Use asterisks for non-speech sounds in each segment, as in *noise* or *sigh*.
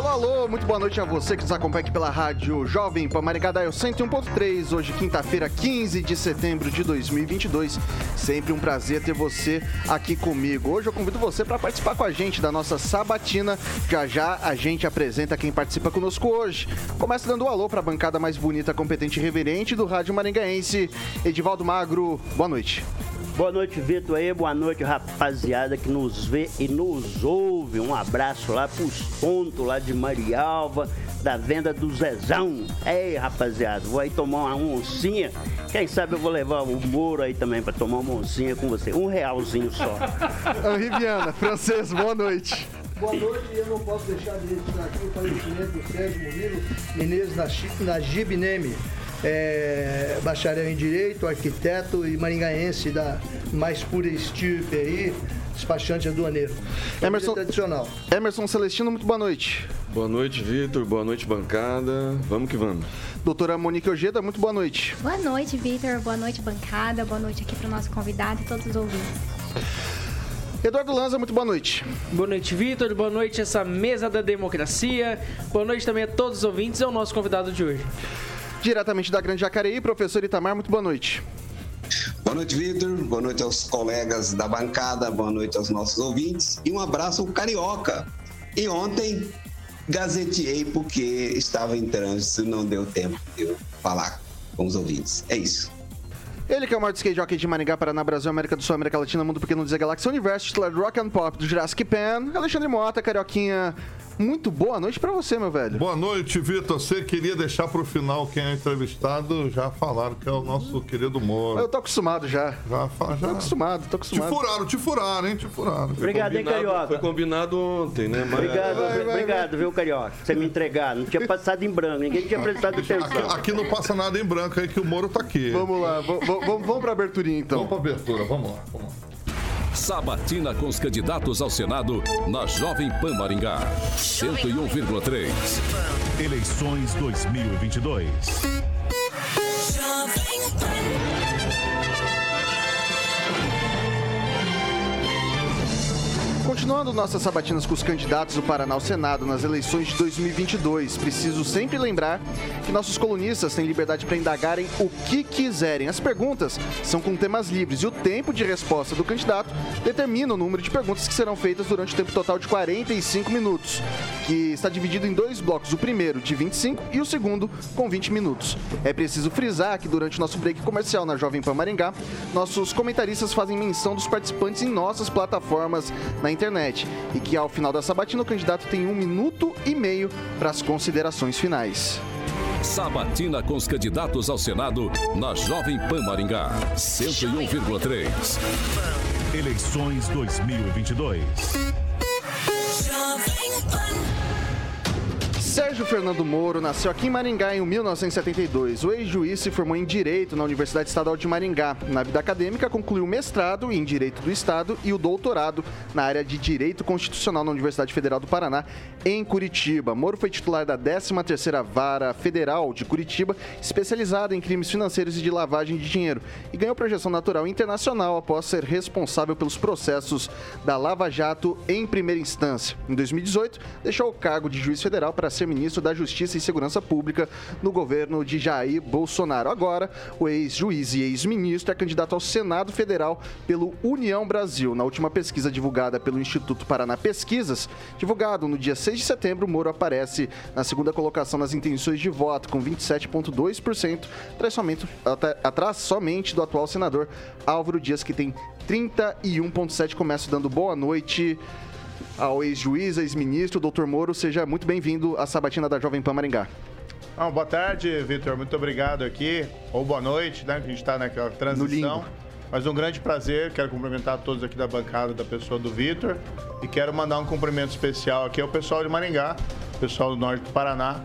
Alô, alô, muito boa noite a você que nos acompanha aqui pela rádio Jovem Pan Maringá Daio 101.3, hoje quinta-feira, 15 de setembro de 2022. Sempre um prazer ter você aqui comigo. Hoje eu convido você para participar com a gente da nossa sabatina. Já já a gente apresenta quem participa conosco hoje. Começa dando um alô para a bancada mais bonita, competente e reverente do rádio maringaense, Edivaldo Magro. Boa noite. Boa noite, Vitor aí. Boa noite, rapaziada que nos vê e nos ouve. Um abraço lá pros pontos lá de Marialva, da venda do Zezão. Ei, rapaziada, vou aí tomar uma oncinha. Quem sabe eu vou levar o Moro aí também para tomar uma oncinha com você. Um realzinho só. *laughs* Henri Viana, francês, boa noite. Boa noite, eu não posso deixar de registrar aqui o falecimento do Sérgio Murilo Menezes na, na Gibneme é, bacharel em Direito, arquiteto e maringaense da mais pura estirpe aí, despachante aduaneiro. Emerson, tradicional. Emerson Celestino, muito boa noite. Boa noite, Vitor. Boa noite, bancada. Vamos que vamos. Doutora Monique Ojeda, muito boa noite. Boa noite, Vitor. Boa noite, bancada. Boa noite aqui para o nosso convidado e todos os ouvintes. Eduardo Lanza, muito boa noite. Boa noite, Vitor. Boa noite, essa mesa da democracia. Boa noite também a todos os ouvintes e ao nosso convidado de hoje. Diretamente da Grande Jacareí, professor Itamar, muito boa noite. Boa noite, Vitor. Boa noite aos colegas da bancada, boa noite aos nossos ouvintes e um abraço Carioca. E ontem gazeteei porque estava em trânsito, não deu tempo de eu falar com os ouvintes. É isso. Ele que é o maior skate jockey de Maringá, Paraná, Brasil, América do Sul, América Latina, Mundo Pequeno, Dizer Galáxia Universo, titular Rock and Pop do Jurassic Pan, Alexandre Mota, Carioquinha, muito boa noite para você, meu velho. Boa noite, Vitor. Você queria deixar para o final quem é entrevistado, já falaram que é o nosso querido Moro. Eu tô acostumado já. Já, já. Tô acostumado, tô acostumado. Te furaram, te furaram, hein? Te furaram. Obrigado, hein, Carioca. Foi combinado ontem, né? Mas... Obrigado, vai, vai, obrigado, vai. viu, Carioca? Você me entregar. Não tinha passado em branco, ninguém tinha prestado atenção. Aqui, aqui, não passa nada em branco aí que o Moro tá aqui. Vamos lá, vamos, vamos, vamos pra aberturinha então. Vamos pra abertura, vamos lá, vamos lá. Sabatina com os candidatos ao Senado na Jovem Pan Maringá. 101,3. Eleições 2022. Jovem Pan. Continuando nossas sabatinas com os candidatos do Paraná ao Senado nas eleições de 2022, preciso sempre lembrar que nossos colunistas têm liberdade para indagarem o que quiserem. As perguntas são com temas livres e o tempo de resposta do candidato determina o número de perguntas que serão feitas durante o tempo total de 45 minutos, que está dividido em dois blocos, o primeiro de 25 e o segundo com 20 minutos. É preciso frisar que durante o nosso break comercial na Jovem Pan Maringá, nossos comentaristas fazem menção dos participantes em nossas plataformas na internet internet e que ao final da sabatina o candidato tem um minuto e meio para as considerações finais. Sabatina com os candidatos ao Senado na Jovem Pan Maringá, 101,3. Eleições 2022. Jovem Pan. Sérgio Fernando Moro nasceu aqui em Maringá em 1972. O ex-juiz se formou em Direito na Universidade Estadual de Maringá. Na vida acadêmica, concluiu o mestrado em Direito do Estado e o doutorado na área de Direito Constitucional na Universidade Federal do Paraná, em Curitiba. Moro foi titular da 13ª Vara Federal de Curitiba, especializada em crimes financeiros e de lavagem de dinheiro, e ganhou projeção natural internacional após ser responsável pelos processos da Lava Jato em primeira instância. Em 2018, deixou o cargo de juiz federal para ser ministro da Justiça e Segurança Pública no governo de Jair Bolsonaro. Agora, o ex-juiz e ex-ministro é candidato ao Senado Federal pelo União Brasil. Na última pesquisa divulgada pelo Instituto Paraná Pesquisas, divulgado no dia 6 de setembro, Moro aparece na segunda colocação nas intenções de voto, com 27,2%, atrás somente, atrás somente do atual senador Álvaro Dias, que tem 31,7%. Começo dando boa noite ao ex-juiz, ex-ministro, doutor Moro. Seja muito bem-vindo à Sabatina da Jovem Pan Maringá. Ah, boa tarde, Vitor. Muito obrigado aqui. Ou boa noite, né? Que a gente está naquela transição. Mas um grande prazer. Quero cumprimentar todos aqui da bancada da pessoa do Vitor. E quero mandar um cumprimento especial aqui ao pessoal de Maringá, pessoal do norte do Paraná,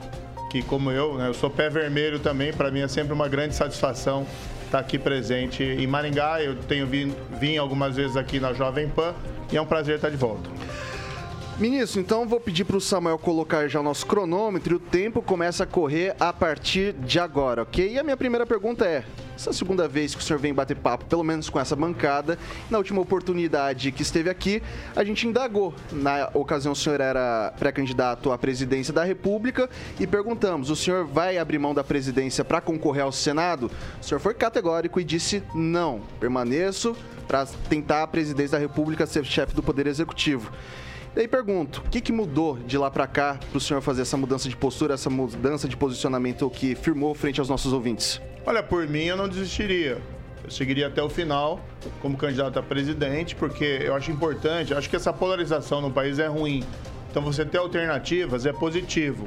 que como eu, né, eu sou pé vermelho também. Para mim é sempre uma grande satisfação estar aqui presente em Maringá. Eu tenho vindo vim algumas vezes aqui na Jovem Pan e é um prazer estar de volta. Ministro, então vou pedir para o Samuel colocar já o nosso cronômetro e o tempo começa a correr a partir de agora, ok? E a minha primeira pergunta é: essa é segunda vez que o senhor vem bater papo, pelo menos com essa bancada. Na última oportunidade que esteve aqui, a gente indagou. Na ocasião, o senhor era pré-candidato à presidência da República e perguntamos: o senhor vai abrir mão da presidência para concorrer ao Senado? O senhor foi categórico e disse: não, permaneço para tentar a presidência da República ser chefe do Poder Executivo. Daí pergunto, o que, que mudou de lá para cá para o senhor fazer essa mudança de postura, essa mudança de posicionamento que firmou frente aos nossos ouvintes? Olha, por mim eu não desistiria. Eu seguiria até o final como candidato a presidente, porque eu acho importante, eu acho que essa polarização no país é ruim. Então você ter alternativas é positivo.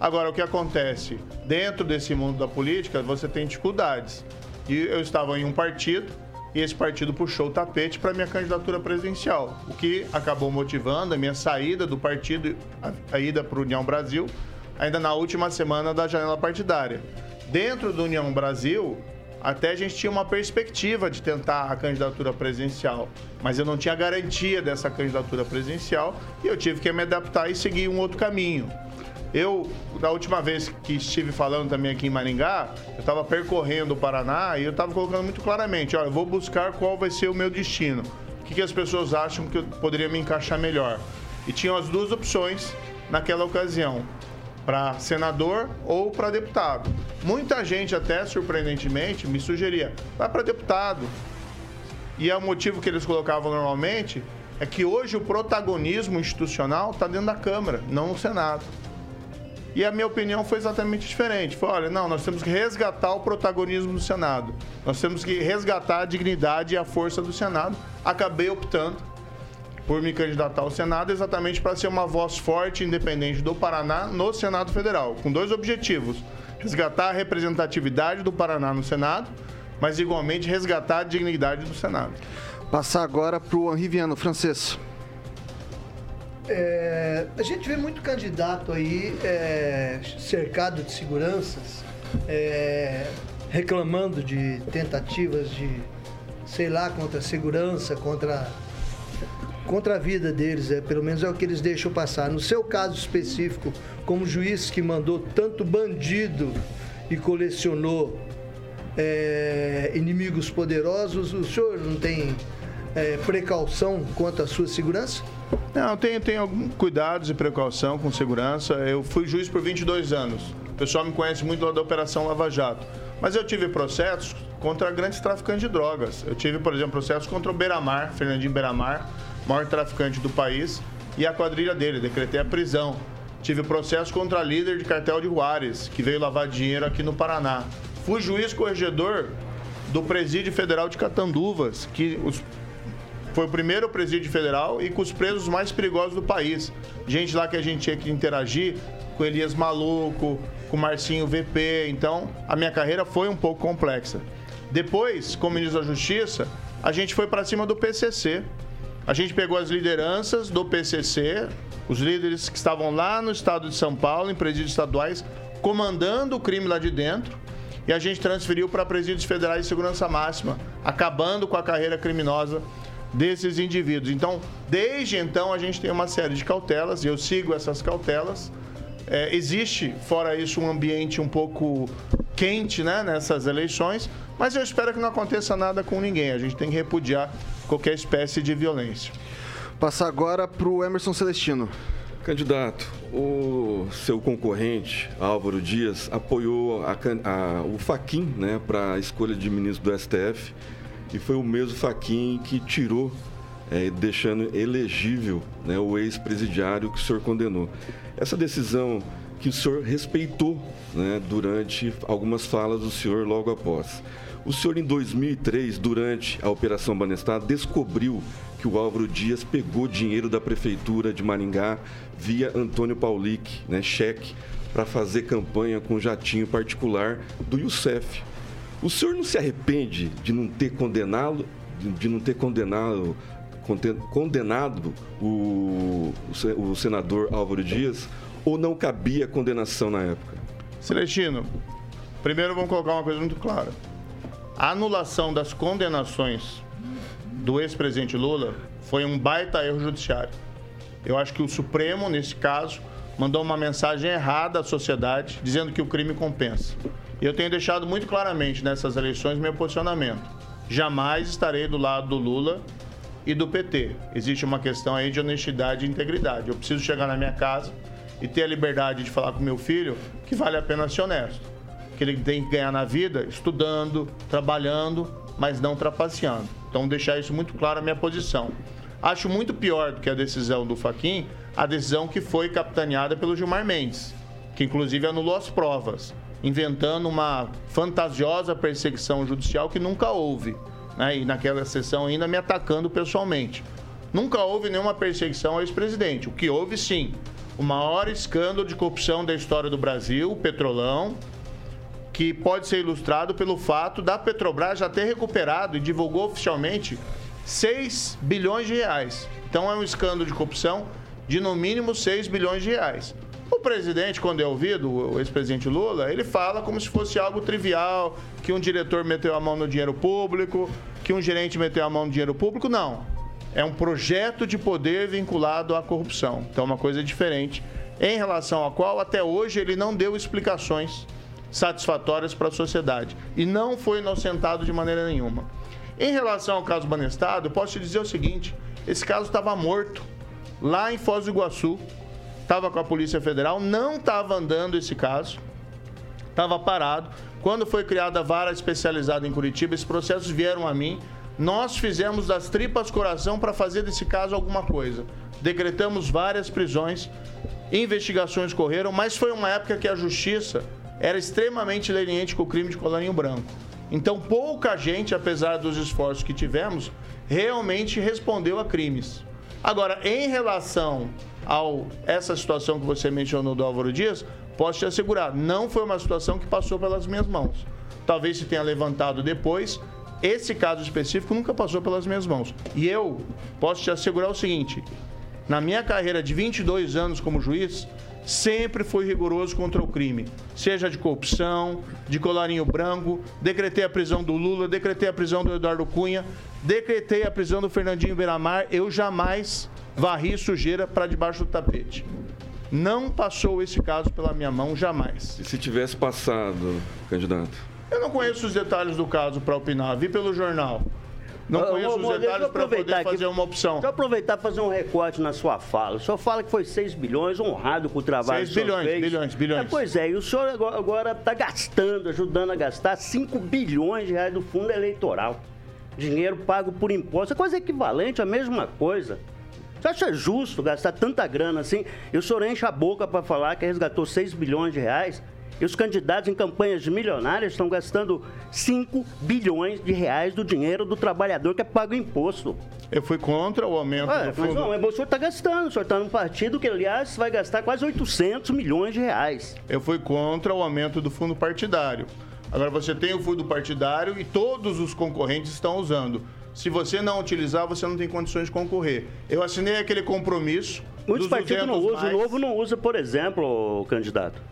Agora, o que acontece? Dentro desse mundo da política, você tem dificuldades. E eu estava em um partido e esse partido puxou o tapete para minha candidatura presidencial, o que acabou motivando a minha saída do partido, a, ida para o União Brasil, ainda na última semana da janela partidária. Dentro do União Brasil, até a gente tinha uma perspectiva de tentar a candidatura presidencial, mas eu não tinha garantia dessa candidatura presidencial e eu tive que me adaptar e seguir um outro caminho. Eu, da última vez que estive falando também aqui em Maringá, eu estava percorrendo o Paraná e eu estava colocando muito claramente, olha, eu vou buscar qual vai ser o meu destino. O que, que as pessoas acham que eu poderia me encaixar melhor. E tinham as duas opções naquela ocasião, para senador ou para deputado. Muita gente até, surpreendentemente, me sugeria, vai para deputado. E é o motivo que eles colocavam normalmente é que hoje o protagonismo institucional está dentro da Câmara, não no Senado. E a minha opinião foi exatamente diferente. Foi, olha, não, nós temos que resgatar o protagonismo do Senado. Nós temos que resgatar a dignidade e a força do Senado. Acabei optando por me candidatar ao Senado exatamente para ser uma voz forte e independente do Paraná no Senado Federal, com dois objetivos: resgatar a representatividade do Paraná no Senado, mas igualmente resgatar a dignidade do Senado. Passar agora para o Henri Viano, francês. É, a gente vê muito candidato aí é, cercado de seguranças, é, reclamando de tentativas de, sei lá, contra a segurança, contra, contra a vida deles. É, pelo menos é o que eles deixam passar. No seu caso específico, como juiz que mandou tanto bandido e colecionou é, inimigos poderosos, o senhor não tem é, precaução quanto à sua segurança? Não, tenho, tenho alguns cuidados e precaução com segurança. Eu fui juiz por 22 anos. O pessoal me conhece muito lá da Operação Lava Jato. Mas eu tive processos contra grandes traficantes de drogas. Eu tive, por exemplo, processos contra o Beiramar, Fernandinho Beiramar, maior traficante do país, e a quadrilha dele. Decretei a prisão. Tive processo contra a líder de cartel de Juárez, que veio lavar dinheiro aqui no Paraná. Fui juiz corregedor do Presídio Federal de Catanduvas, que os foi o primeiro presídio federal e com os presos mais perigosos do país. Gente lá que a gente tinha que interagir com Elias Maluco, com Marcinho VP. Então, a minha carreira foi um pouco complexa. Depois, como ministro da Justiça, a gente foi para cima do PCC. A gente pegou as lideranças do PCC, os líderes que estavam lá no estado de São Paulo, em presídios estaduais, comandando o crime lá de dentro, e a gente transferiu para presídios federais de segurança máxima, acabando com a carreira criminosa desses indivíduos. Então, desde então, a gente tem uma série de cautelas, e eu sigo essas cautelas. É, existe, fora isso, um ambiente um pouco quente né, nessas eleições, mas eu espero que não aconteça nada com ninguém. A gente tem que repudiar qualquer espécie de violência. Passar agora para o Emerson Celestino. Candidato, o seu concorrente, Álvaro Dias, apoiou a, a, o Faquin né, para a escolha de ministro do STF e foi o mesmo Faquin que tirou, é, deixando elegível né, o ex-presidiário que o senhor condenou. Essa decisão que o senhor respeitou né, durante algumas falas do senhor logo após. O senhor, em 2003, durante a Operação Banestar, descobriu que o Álvaro Dias pegou dinheiro da Prefeitura de Maringá via Antônio Paulic, né, cheque, para fazer campanha com jatinho particular do Youssef. O senhor não se arrepende de não ter condenado, de não ter condenado, condenado o, o senador Álvaro Dias ou não cabia condenação na época? Celestino, primeiro vamos colocar uma coisa muito clara. A anulação das condenações do ex-presidente Lula foi um baita erro judiciário. Eu acho que o Supremo, nesse caso, mandou uma mensagem errada à sociedade, dizendo que o crime compensa. E eu tenho deixado muito claramente nessas eleições meu posicionamento. Jamais estarei do lado do Lula e do PT. Existe uma questão aí de honestidade e integridade. Eu preciso chegar na minha casa e ter a liberdade de falar com meu filho que vale a pena ser honesto. Que ele tem que ganhar na vida estudando, trabalhando, mas não trapaceando. Então, deixar isso muito claro a minha posição. Acho muito pior do que a decisão do Faquin, a decisão que foi capitaneada pelo Gilmar Mendes, que inclusive anulou as provas, inventando uma fantasiosa perseguição judicial que nunca houve. Né? E naquela sessão ainda me atacando pessoalmente. Nunca houve nenhuma perseguição ao ex-presidente. O que houve, sim, o maior escândalo de corrupção da história do Brasil, o Petrolão, que pode ser ilustrado pelo fato da Petrobras já ter recuperado e divulgou oficialmente 6 bilhões de reais. Então é um escândalo de corrupção de no mínimo 6 bilhões de reais. O presidente, quando é ouvido, o ex-presidente Lula, ele fala como se fosse algo trivial, que um diretor meteu a mão no dinheiro público, que um gerente meteu a mão no dinheiro público. Não. É um projeto de poder vinculado à corrupção. Então é uma coisa diferente, em relação à qual até hoje ele não deu explicações satisfatórias para a sociedade. E não foi inocentado de maneira nenhuma. Em relação ao caso Banestado, eu posso te dizer o seguinte: esse caso estava morto lá em Foz do Iguaçu, estava com a Polícia Federal, não estava andando esse caso, estava parado. Quando foi criada a vara especializada em Curitiba, esses processos vieram a mim. Nós fizemos das tripas coração para fazer desse caso alguma coisa. Decretamos várias prisões, investigações correram, mas foi uma época que a justiça era extremamente leniente com o crime de colarinho branco. Então, pouca gente, apesar dos esforços que tivemos, realmente respondeu a crimes. Agora, em relação a essa situação que você mencionou do Álvaro Dias, posso te assegurar, não foi uma situação que passou pelas minhas mãos. Talvez se tenha levantado depois, esse caso específico nunca passou pelas minhas mãos. E eu posso te assegurar o seguinte: na minha carreira de 22 anos como juiz, sempre foi rigoroso contra o crime, seja de corrupção, de colarinho branco, decretei a prisão do Lula, decretei a prisão do Eduardo Cunha, decretei a prisão do Fernandinho Beiramar, eu jamais varri sujeira para debaixo do tapete. Não passou esse caso pela minha mão, jamais. E se tivesse passado, candidato? Eu não conheço os detalhes do caso para opinar, vi pelo jornal. Não conheço os detalhes para poder fazer uma opção. Deixa eu aproveitar e fazer um recorte na sua fala. O senhor fala que foi 6 bilhões, honrado com o trabalho 6 que o senhor bilhões, fez. bilhões, bilhões. É, pois é, e o senhor agora está gastando, ajudando a gastar 5 bilhões de reais do fundo eleitoral. Dinheiro pago por imposto. É coisa equivalente, a mesma coisa. Você acha justo gastar tanta grana assim? E o senhor enche a boca para falar que resgatou 6 bilhões de reais? E os candidatos em campanhas milionárias estão gastando 5 bilhões de reais do dinheiro do trabalhador que é pago imposto. Eu fui contra o aumento é, do fundo. Mas não, o senhor está gastando. O senhor está num partido que, aliás, vai gastar quase 800 milhões de reais. Eu fui contra o aumento do fundo partidário. Agora, você tem o fundo partidário e todos os concorrentes estão usando. Se você não utilizar, você não tem condições de concorrer. Eu assinei aquele compromisso. Muitos partidos não usam. O Novo não usa, por exemplo, o candidato.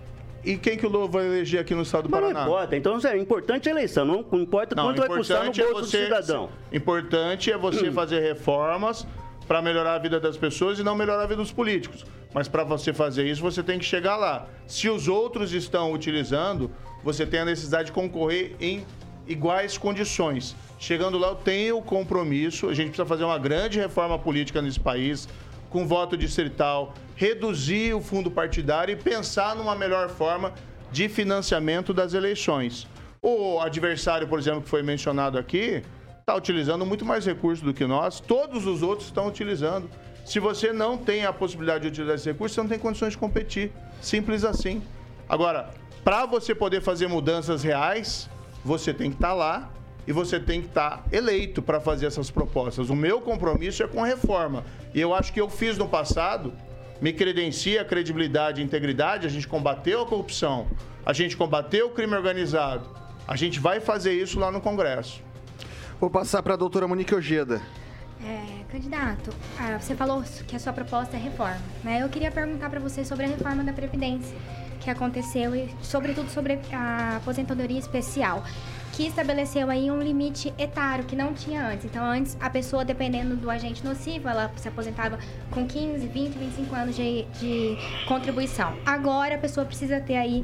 E quem que o Lula vai eleger aqui no estado do Paraná? Não importa. Então, é importante a eleição. Não importa não, quanto vai custar no bolso é você, do cidadão. Importante é você hum. fazer reformas para melhorar a vida das pessoas e não melhorar a vida dos políticos. Mas para você fazer isso, você tem que chegar lá. Se os outros estão utilizando, você tem a necessidade de concorrer em iguais condições. Chegando lá, eu tenho o compromisso. A gente precisa fazer uma grande reforma política nesse país com voto distrital, reduzir o fundo partidário e pensar numa melhor forma de financiamento das eleições. O adversário, por exemplo, que foi mencionado aqui, está utilizando muito mais recursos do que nós, todos os outros estão utilizando. Se você não tem a possibilidade de utilizar esse recurso, você não tem condições de competir. Simples assim. Agora, para você poder fazer mudanças reais, você tem que estar lá e você tem que estar eleito para fazer essas propostas. O meu compromisso é com reforma. E eu acho que eu fiz no passado, me credencia a credibilidade e integridade, a gente combateu a corrupção, a gente combateu o crime organizado. A gente vai fazer isso lá no Congresso. Vou passar para a doutora Monique Ojeda. É, candidato, ah, você falou que a sua proposta é reforma, né? Eu queria perguntar para você sobre a reforma da Previdência que aconteceu e, sobretudo, sobre a aposentadoria especial, que estabeleceu aí um limite etário que não tinha antes. Então, antes, a pessoa, dependendo do agente nocivo, ela se aposentava com 15, 20, 25 anos de, de contribuição. Agora, a pessoa precisa ter aí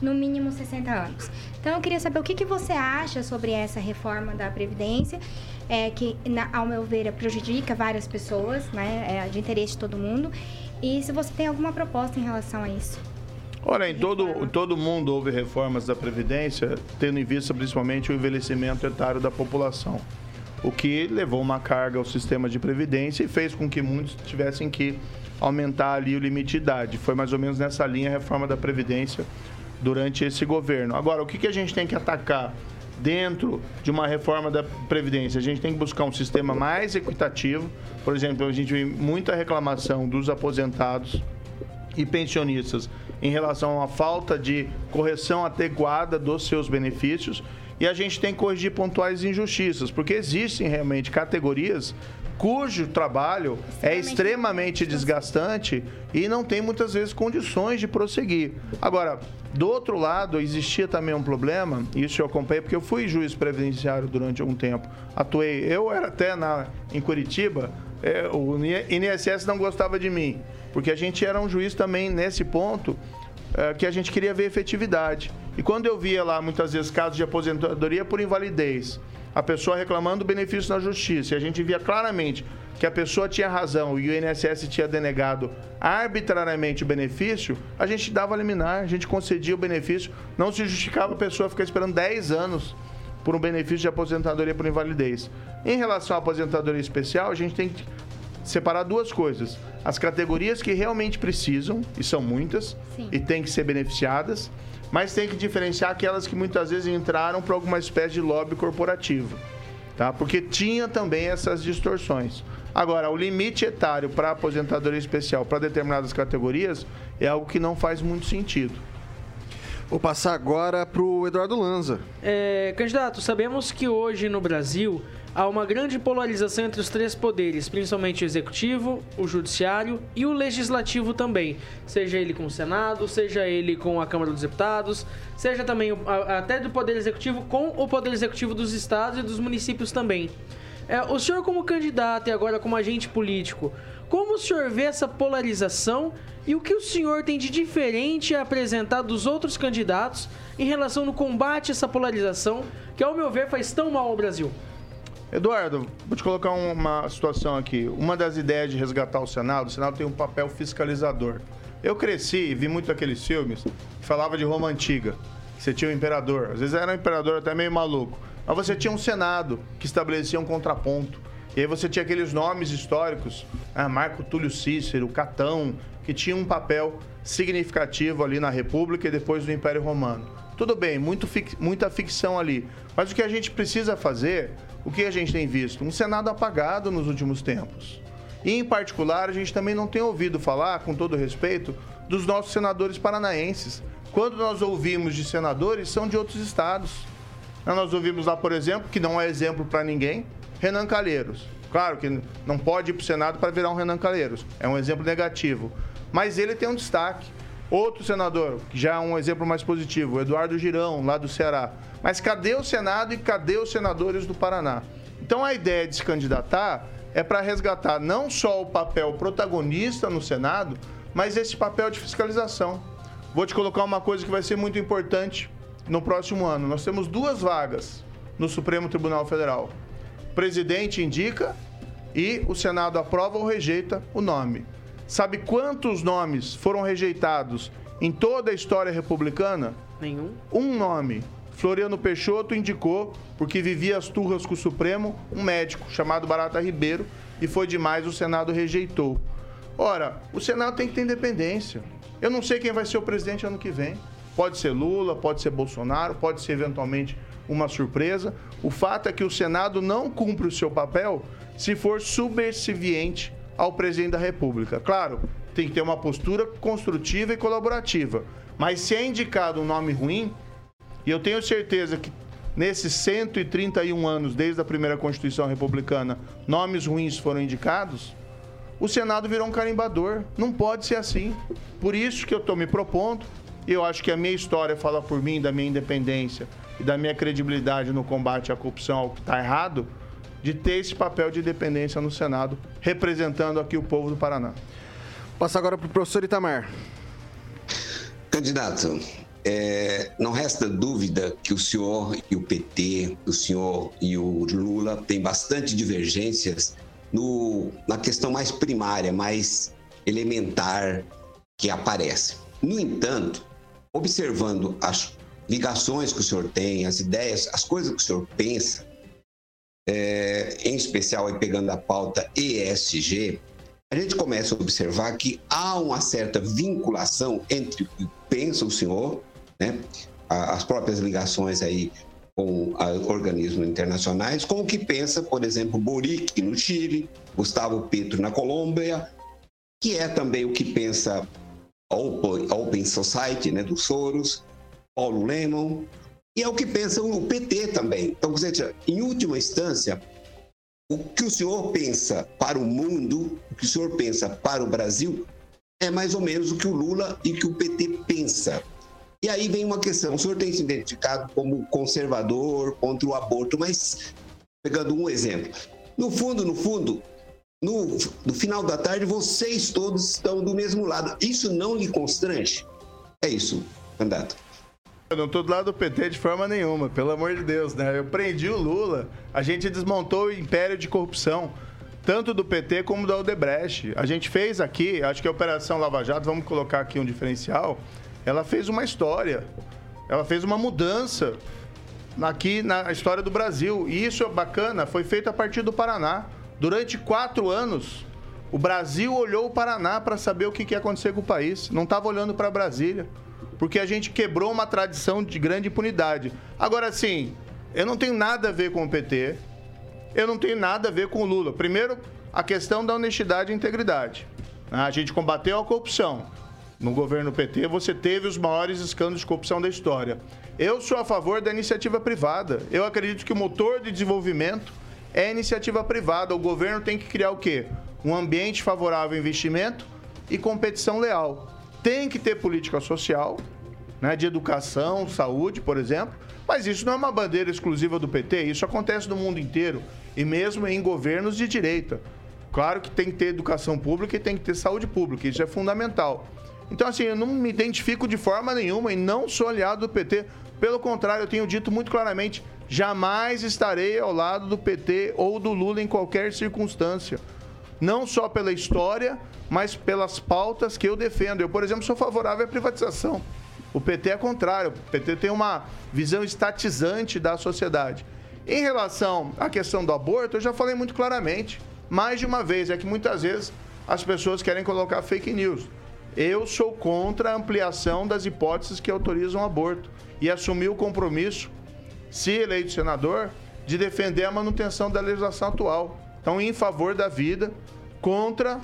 no mínimo 60 anos. Então, eu queria saber o que, que você acha sobre essa reforma da Previdência, é, que, na, ao meu ver, prejudica várias pessoas, né, é de interesse de todo mundo, e se você tem alguma proposta em relação a isso. Olha, em todo, todo mundo houve reformas da Previdência, tendo em vista principalmente o envelhecimento etário da população, o que levou uma carga ao sistema de Previdência e fez com que muitos tivessem que aumentar ali o limite de idade. Foi mais ou menos nessa linha a reforma da Previdência durante esse governo. Agora, o que, que a gente tem que atacar dentro de uma reforma da Previdência? A gente tem que buscar um sistema mais equitativo. Por exemplo, a gente vê muita reclamação dos aposentados e pensionistas em relação à falta de correção adequada dos seus benefícios. E a gente tem que corrigir pontuais injustiças, porque existem realmente categorias cujo trabalho é extremamente desgastante e não tem muitas vezes condições de prosseguir. Agora, do outro lado, existia também um problema, isso eu acompanhei porque eu fui juiz previdenciário durante algum tempo. Atuei, eu era até na, em Curitiba, é, o INSS não gostava de mim, porque a gente era um juiz também nesse ponto é, que a gente queria ver efetividade. E quando eu via lá muitas vezes casos de aposentadoria por invalidez, a pessoa reclamando do benefício na justiça. E a gente via claramente que a pessoa tinha razão e o INSS tinha denegado arbitrariamente o benefício, a gente dava liminar, a gente concedia o benefício. Não se justificava a pessoa ficar esperando 10 anos por um benefício de aposentadoria por invalidez. Em relação à aposentadoria especial, a gente tem que separar duas coisas. As categorias que realmente precisam, e são muitas, Sim. e têm que ser beneficiadas, mas tem que diferenciar aquelas que muitas vezes entraram para alguma espécie de lobby corporativo, tá? Porque tinha também essas distorções. Agora, o limite etário para aposentadoria especial para determinadas categorias é algo que não faz muito sentido. Vou passar agora para o Eduardo Lanza. É, candidato, sabemos que hoje no Brasil há uma grande polarização entre os três poderes, principalmente o executivo, o judiciário e o legislativo também. Seja ele com o Senado, seja ele com a Câmara dos Deputados, seja também até do poder executivo com o poder executivo dos estados e dos municípios também. É, o senhor como candidato e agora como agente político, como o senhor vê essa polarização e o que o senhor tem de diferente a apresentar dos outros candidatos em relação no combate a essa polarização que, ao meu ver, faz tão mal ao Brasil? Eduardo, vou te colocar uma situação aqui. Uma das ideias de resgatar o Senado, o Senado tem um papel fiscalizador. Eu cresci e vi muito aqueles filmes que falava de Roma Antiga. Você tinha o um imperador, às vezes era um imperador até meio maluco. Mas você tinha um Senado que estabelecia um contraponto. E aí você tinha aqueles nomes históricos, ah, Marco Túlio Cícero, Catão, que tinham um papel significativo ali na República e depois do Império Romano. Tudo bem, muito, muita ficção ali. Mas o que a gente precisa fazer o que a gente tem visto? Um Senado apagado nos últimos tempos. E, em particular, a gente também não tem ouvido falar, com todo respeito, dos nossos senadores paranaenses. Quando nós ouvimos de senadores, são de outros estados. Nós ouvimos lá, por exemplo, que não é exemplo para ninguém, Renan Calheiros. Claro que não pode ir para o Senado para virar um Renan Calheiros. É um exemplo negativo. Mas ele tem um destaque. Outro senador, que já é um exemplo mais positivo, Eduardo Girão, lá do Ceará. Mas cadê o Senado e cadê os senadores do Paraná? Então a ideia de se candidatar é para resgatar não só o papel protagonista no Senado, mas esse papel de fiscalização. Vou te colocar uma coisa que vai ser muito importante no próximo ano. Nós temos duas vagas no Supremo Tribunal Federal. Presidente indica e o Senado aprova ou rejeita o nome. Sabe quantos nomes foram rejeitados em toda a história republicana? Nenhum. Um nome. Floriano Peixoto indicou, porque vivia as turras com o Supremo, um médico chamado Barata Ribeiro, e foi demais, o Senado rejeitou. Ora, o Senado tem que ter independência. Eu não sei quem vai ser o presidente ano que vem. Pode ser Lula, pode ser Bolsonaro, pode ser eventualmente uma surpresa. O fato é que o Senado não cumpre o seu papel se for subserviente ao presidente da República. Claro, tem que ter uma postura construtiva e colaborativa. Mas se é indicado um nome ruim, e eu tenho certeza que nesses 131 anos, desde a primeira Constituição Republicana, nomes ruins foram indicados, o Senado virou um carimbador. Não pode ser assim. Por isso que eu estou me propondo, eu acho que a minha história fala por mim, da minha independência e da minha credibilidade no combate à corrupção, ao que está errado, de ter esse papel de independência no Senado, representando aqui o povo do Paraná. Passa agora para o professor Itamar. Candidato, é, não resta dúvida que o senhor e o PT, o senhor e o Lula têm bastante divergências no, na questão mais primária, mais elementar que aparece. No entanto, observando as ligações que o senhor tem, as ideias, as coisas que o senhor pensa, é, em especial aí pegando a pauta ESG, a gente começa a observar que há uma certa vinculação entre o que pensa o senhor, né, as próprias ligações aí com organismos internacionais, com o que pensa, por exemplo, Boric no Chile, Gustavo Petro na Colômbia, que é também o que pensa Open Society, né, do Soros, Paulo Lemon, e é o que pensa o PT também. Então, seja, em última instância, o que o senhor pensa para o mundo, o que o senhor pensa para o Brasil, é mais ou menos o que o Lula e que o PT pensa. E aí vem uma questão: o senhor tem se identificado como conservador contra o aborto, mas pegando um exemplo, no fundo, no fundo, no, no final da tarde, vocês todos estão do mesmo lado. Isso não lhe constrange? É isso, candidato. Eu não tô do lado do PT de forma nenhuma, pelo amor de Deus, né? Eu prendi o Lula, a gente desmontou o império de corrupção, tanto do PT como da Odebrecht. A gente fez aqui, acho que a Operação Lava Jato, vamos colocar aqui um diferencial, ela fez uma história, ela fez uma mudança aqui na história do Brasil. E isso é bacana, foi feito a partir do Paraná. Durante quatro anos, o Brasil olhou o Paraná para saber o que ia acontecer com o país. Não estava olhando para Brasília porque a gente quebrou uma tradição de grande impunidade. Agora, sim, eu não tenho nada a ver com o PT, eu não tenho nada a ver com o Lula. Primeiro, a questão da honestidade e integridade. A gente combateu a corrupção. No governo PT, você teve os maiores escândalos de corrupção da história. Eu sou a favor da iniciativa privada. Eu acredito que o motor de desenvolvimento é iniciativa privada. O governo tem que criar o quê? Um ambiente favorável ao investimento e competição leal tem que ter política social, né, de educação, saúde, por exemplo, mas isso não é uma bandeira exclusiva do PT, isso acontece no mundo inteiro e mesmo em governos de direita. Claro que tem que ter educação pública e tem que ter saúde pública, isso é fundamental. Então, assim, eu não me identifico de forma nenhuma e não sou aliado do PT. Pelo contrário, eu tenho dito muito claramente: jamais estarei ao lado do PT ou do Lula em qualquer circunstância. Não só pela história, mas pelas pautas que eu defendo. Eu, por exemplo, sou favorável à privatização. O PT é contrário. O PT tem uma visão estatizante da sociedade. Em relação à questão do aborto, eu já falei muito claramente, mais de uma vez, é que muitas vezes as pessoas querem colocar fake news. Eu sou contra a ampliação das hipóteses que autorizam o aborto e assumi o compromisso, se eleito senador, de defender a manutenção da legislação atual. Então, em favor da vida, contra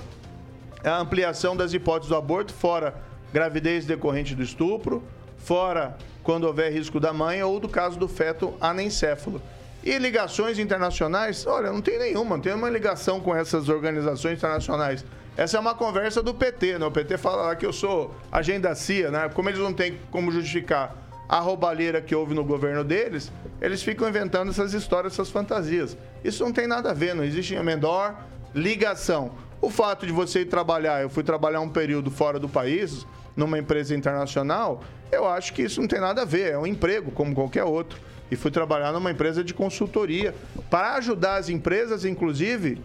a ampliação das hipóteses do aborto, fora gravidez decorrente do estupro, fora quando houver risco da mãe ou do caso do feto anencéfalo. E ligações internacionais? Olha, não tem nenhuma, não tem uma ligação com essas organizações internacionais. Essa é uma conversa do PT, né? O PT fala lá que eu sou agenda CIA, né? Como eles não têm como justificar a roubalheira que houve no governo deles, eles ficam inventando essas histórias, essas fantasias. Isso não tem nada a ver, não existe a menor ligação. O fato de você ir trabalhar, eu fui trabalhar um período fora do país, numa empresa internacional, eu acho que isso não tem nada a ver, é um emprego como qualquer outro. E fui trabalhar numa empresa de consultoria para ajudar as empresas, inclusive,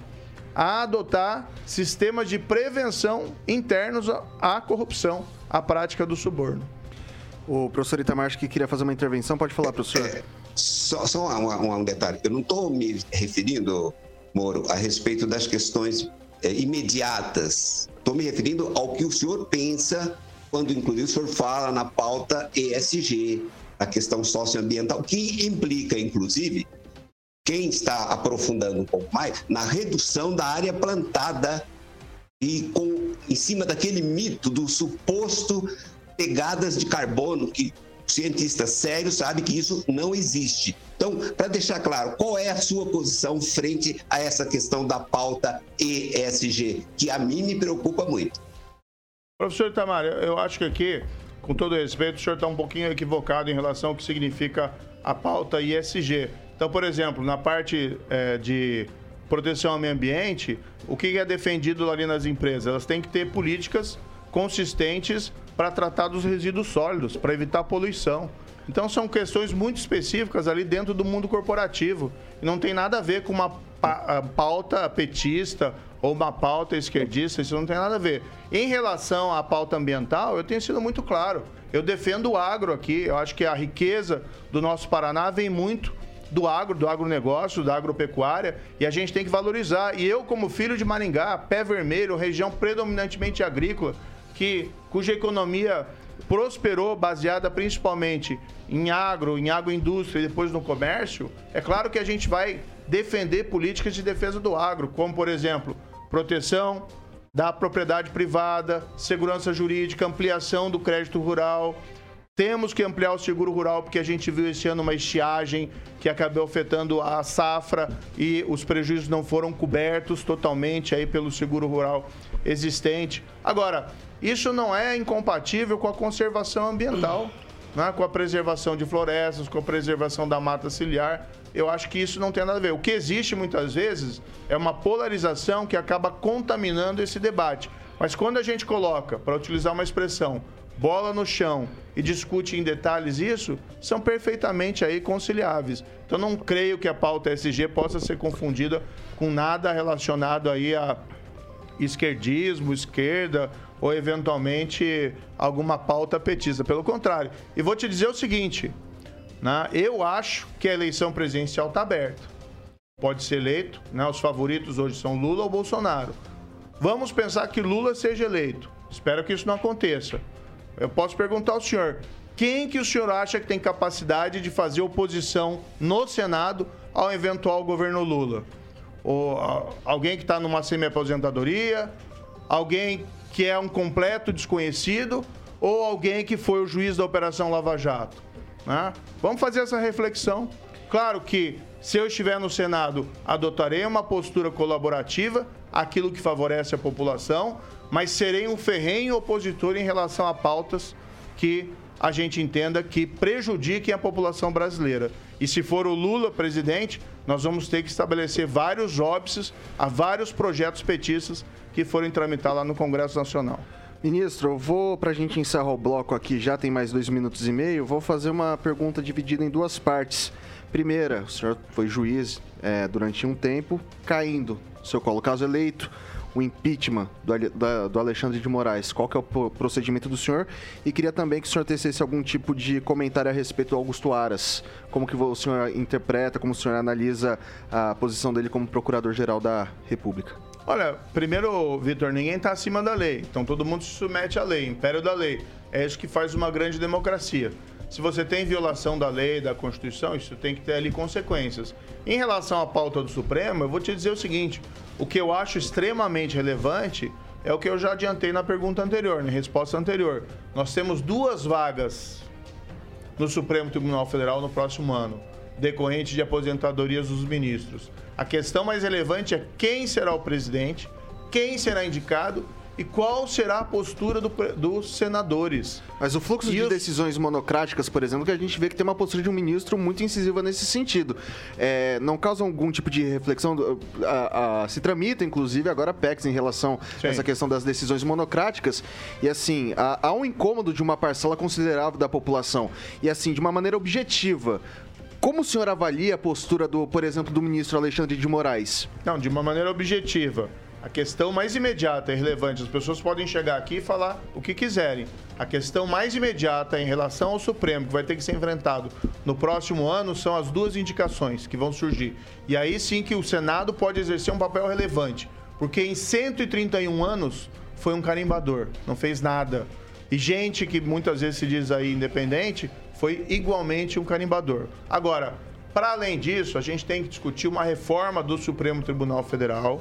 a adotar sistemas de prevenção internos à- corrupção, à prática do suborno. O professor Itamar acho que queria fazer uma intervenção. Pode falar, professor. Só, só um, detalhe. Eu não estou me referindo, Moro, a respeito das questões eh, imediatas. Estou me referindo ao que o senhor pensa quando, inclusive, o senhor fala na pauta ESG, a questão socioambiental, que implica, inclusive, quem está aprofundando um pouco mais, na redução da área plantada e com, em cima daquele mito do suposto pegadas de carbono que cientistas sérios sabem que isso não existe. Então, para deixar claro, qual é a sua posição frente a essa questão da pauta ESG, que a mim me preocupa muito? Professor Itamar, eu- acho que aqui, com todo respeito, o senhor está um pouquinho equivocado em relação ao que significa a pauta ISG. Então, por exemplo, na parte eh, de proteção ao meio ambiente, o que é defendido ali nas empresas? Elas têm que ter políticas consistentes para tratar dos resíduos sólidos, para evitar poluição. Então, são questões muito específicas ali dentro do mundo corporativo. E não tem nada a ver com uma pauta petista ou uma pauta esquerdista, isso não tem nada a ver. Em relação à pauta ambiental, eu tenho sido muito claro. Eu defendo o agro aqui, eu acho que a riqueza do nosso Paraná vem muito do agro, do agronegócio, da agropecuária, e a gente tem que valorizar. E eu, como filho de Maringá, pé vermelho, região predominantemente agrícola, que, cuja economia prosperou baseada principalmente em agro, em agroindústria e depois no comércio, é claro que a gente vai defender políticas de defesa do agro, como, por exemplo, proteção da propriedade privada, segurança jurídica, ampliação do crédito rural. Temos que ampliar o seguro rural porque a gente viu esse ano uma estiagem que acabou afetando a safra e os prejuízos não foram cobertos totalmente aí pelo seguro rural existente. Agora, isso não é incompatível com a conservação ambiental, *clears throat* né? com a preservação de florestas, com a preservação da mata ciliar. Eu acho que isso não tem nada a ver. O que existe muitas vezes é uma polarização que acaba contaminando esse debate. Mas quando a gente coloca, para utilizar uma expressão, bola no chão e discute em detalhes isso, são perfeitamente aí conciliáveis. Então não creio que a pauta SG possa ser confundida com nada relacionado aí a esquerdismo, esquerda ou eventualmente alguma pauta petista. Pelo contrário. E vou te dizer o seguinte, né? eu acho que a eleição presidencial está aberta. Pode ser eleito, né? os favoritos hoje são Lula ou Bolsonaro. Vamos pensar que Lula seja eleito. Espero que isso não aconteça. Eu posso perguntar ao senhor, quem que o senhor acha que tem capacidade de fazer oposição no Senado ao eventual governo Lula? Ou alguém que está numa semi-aposentadoria? Alguém que é um completo desconhecido? Ou alguém que foi o juiz da Operação Lava Jato? né? Vamos fazer essa reflexão. Claro que se eu estiver no Senado, adotarei uma postura colaborativa, aquilo que favorece a população, mas serei um ferrenho opositor em relação a pautas que a gente entenda que prejudiquem a população brasileira. E se for o Lula presidente, nós vamos ter que estabelecer vários óbices a vários projetos petistas que forem tramitar lá no Congresso Nacional. Ministro, eu vou, para a gente encerrar o bloco aqui, já tem mais dois minutos e meio, vou fazer uma pergunta dividida em duas partes. Primeira, o senhor foi juiz é, durante um tempo, caindo seu colo, caso eleito, o impeachment do, da- do Alexandre de Moraes. Qual que é o pro- procedimento do senhor? E queria também que o senhor tecesse algum tipo de comentário a respeito do Augusto Aras. Como que o senhor interpreta, como o senhor analisa a posição dele como procurador-geral da República? Olha, primeiro, Vitor, ninguém está acima da lei. Então todo mundo se submete à lei, império da lei. É isso que faz uma grande democracia. Se você tem violação da lei, da Constituição, isso tem que ter ali consequências. Em relação à pauta do Supremo, eu vou te dizer o seguinte: o que eu acho extremamente relevante é o que eu já adiantei na pergunta anterior, na resposta anterior. Nós temos duas vagas no Supremo Tribunal Federal no próximo ano, decorrente de aposentadorias dos ministros. A questão mais relevante é quem será o presidente, quem será indicado e qual será a postura do dos senadores. Mas o fluxo E de os- decisões monocráticas, por exemplo, que a gente vê que tem uma postura de um ministro muito incisiva nesse sentido. É, não causa algum tipo de reflexão? a- a- se tramita, inclusive, agora PECs em relação Sim. a essa questão das decisões monocráticas. E assim, há, há um incômodo de uma parcela considerável da população. E assim, de uma maneira objetiva. Como o senhor avalia a postura do, por exemplo, do ministro Alexandre de Moraes? Não, de uma maneira objetiva. A questão mais imediata e relevante, as pessoas podem chegar aqui e falar o que quiserem. A questão mais imediata em relação ao Supremo, que vai ter que ser enfrentado no próximo ano, são as duas indicações que vão surgir. E aí sim que o Senado pode exercer um papel relevante, porque em 131 anos foi um carimbador, não fez nada. E gente que muitas vezes se diz aí independente, foi igualmente um carimbador. Agora, para além disso, a gente tem que discutir uma reforma do Supremo Tribunal Federal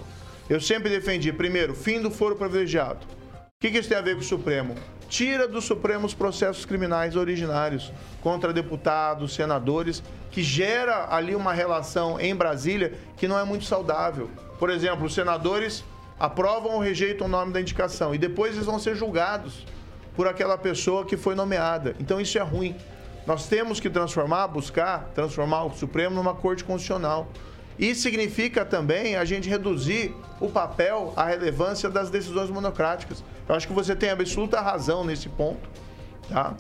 eu sempre defendi, primeiro, fim do foro privilegiado. O que, isso tem a ver com o Supremo? Tira do Supremo os processos criminais originários contra deputados, senadores, que gera ali uma relação em Brasília que não é muito saudável. Por exemplo, os senadores aprovam ou rejeitam o nome da indicação e depois eles vão ser julgados por aquela pessoa que foi nomeada. Então isso é ruim. Nós temos que transformar, buscar transformar o Supremo numa corte constitucional. Isso significa também a gente reduzir o papel, a relevância das decisões monocráticas. Eu acho que você tem absoluta razão nesse ponto. Tá?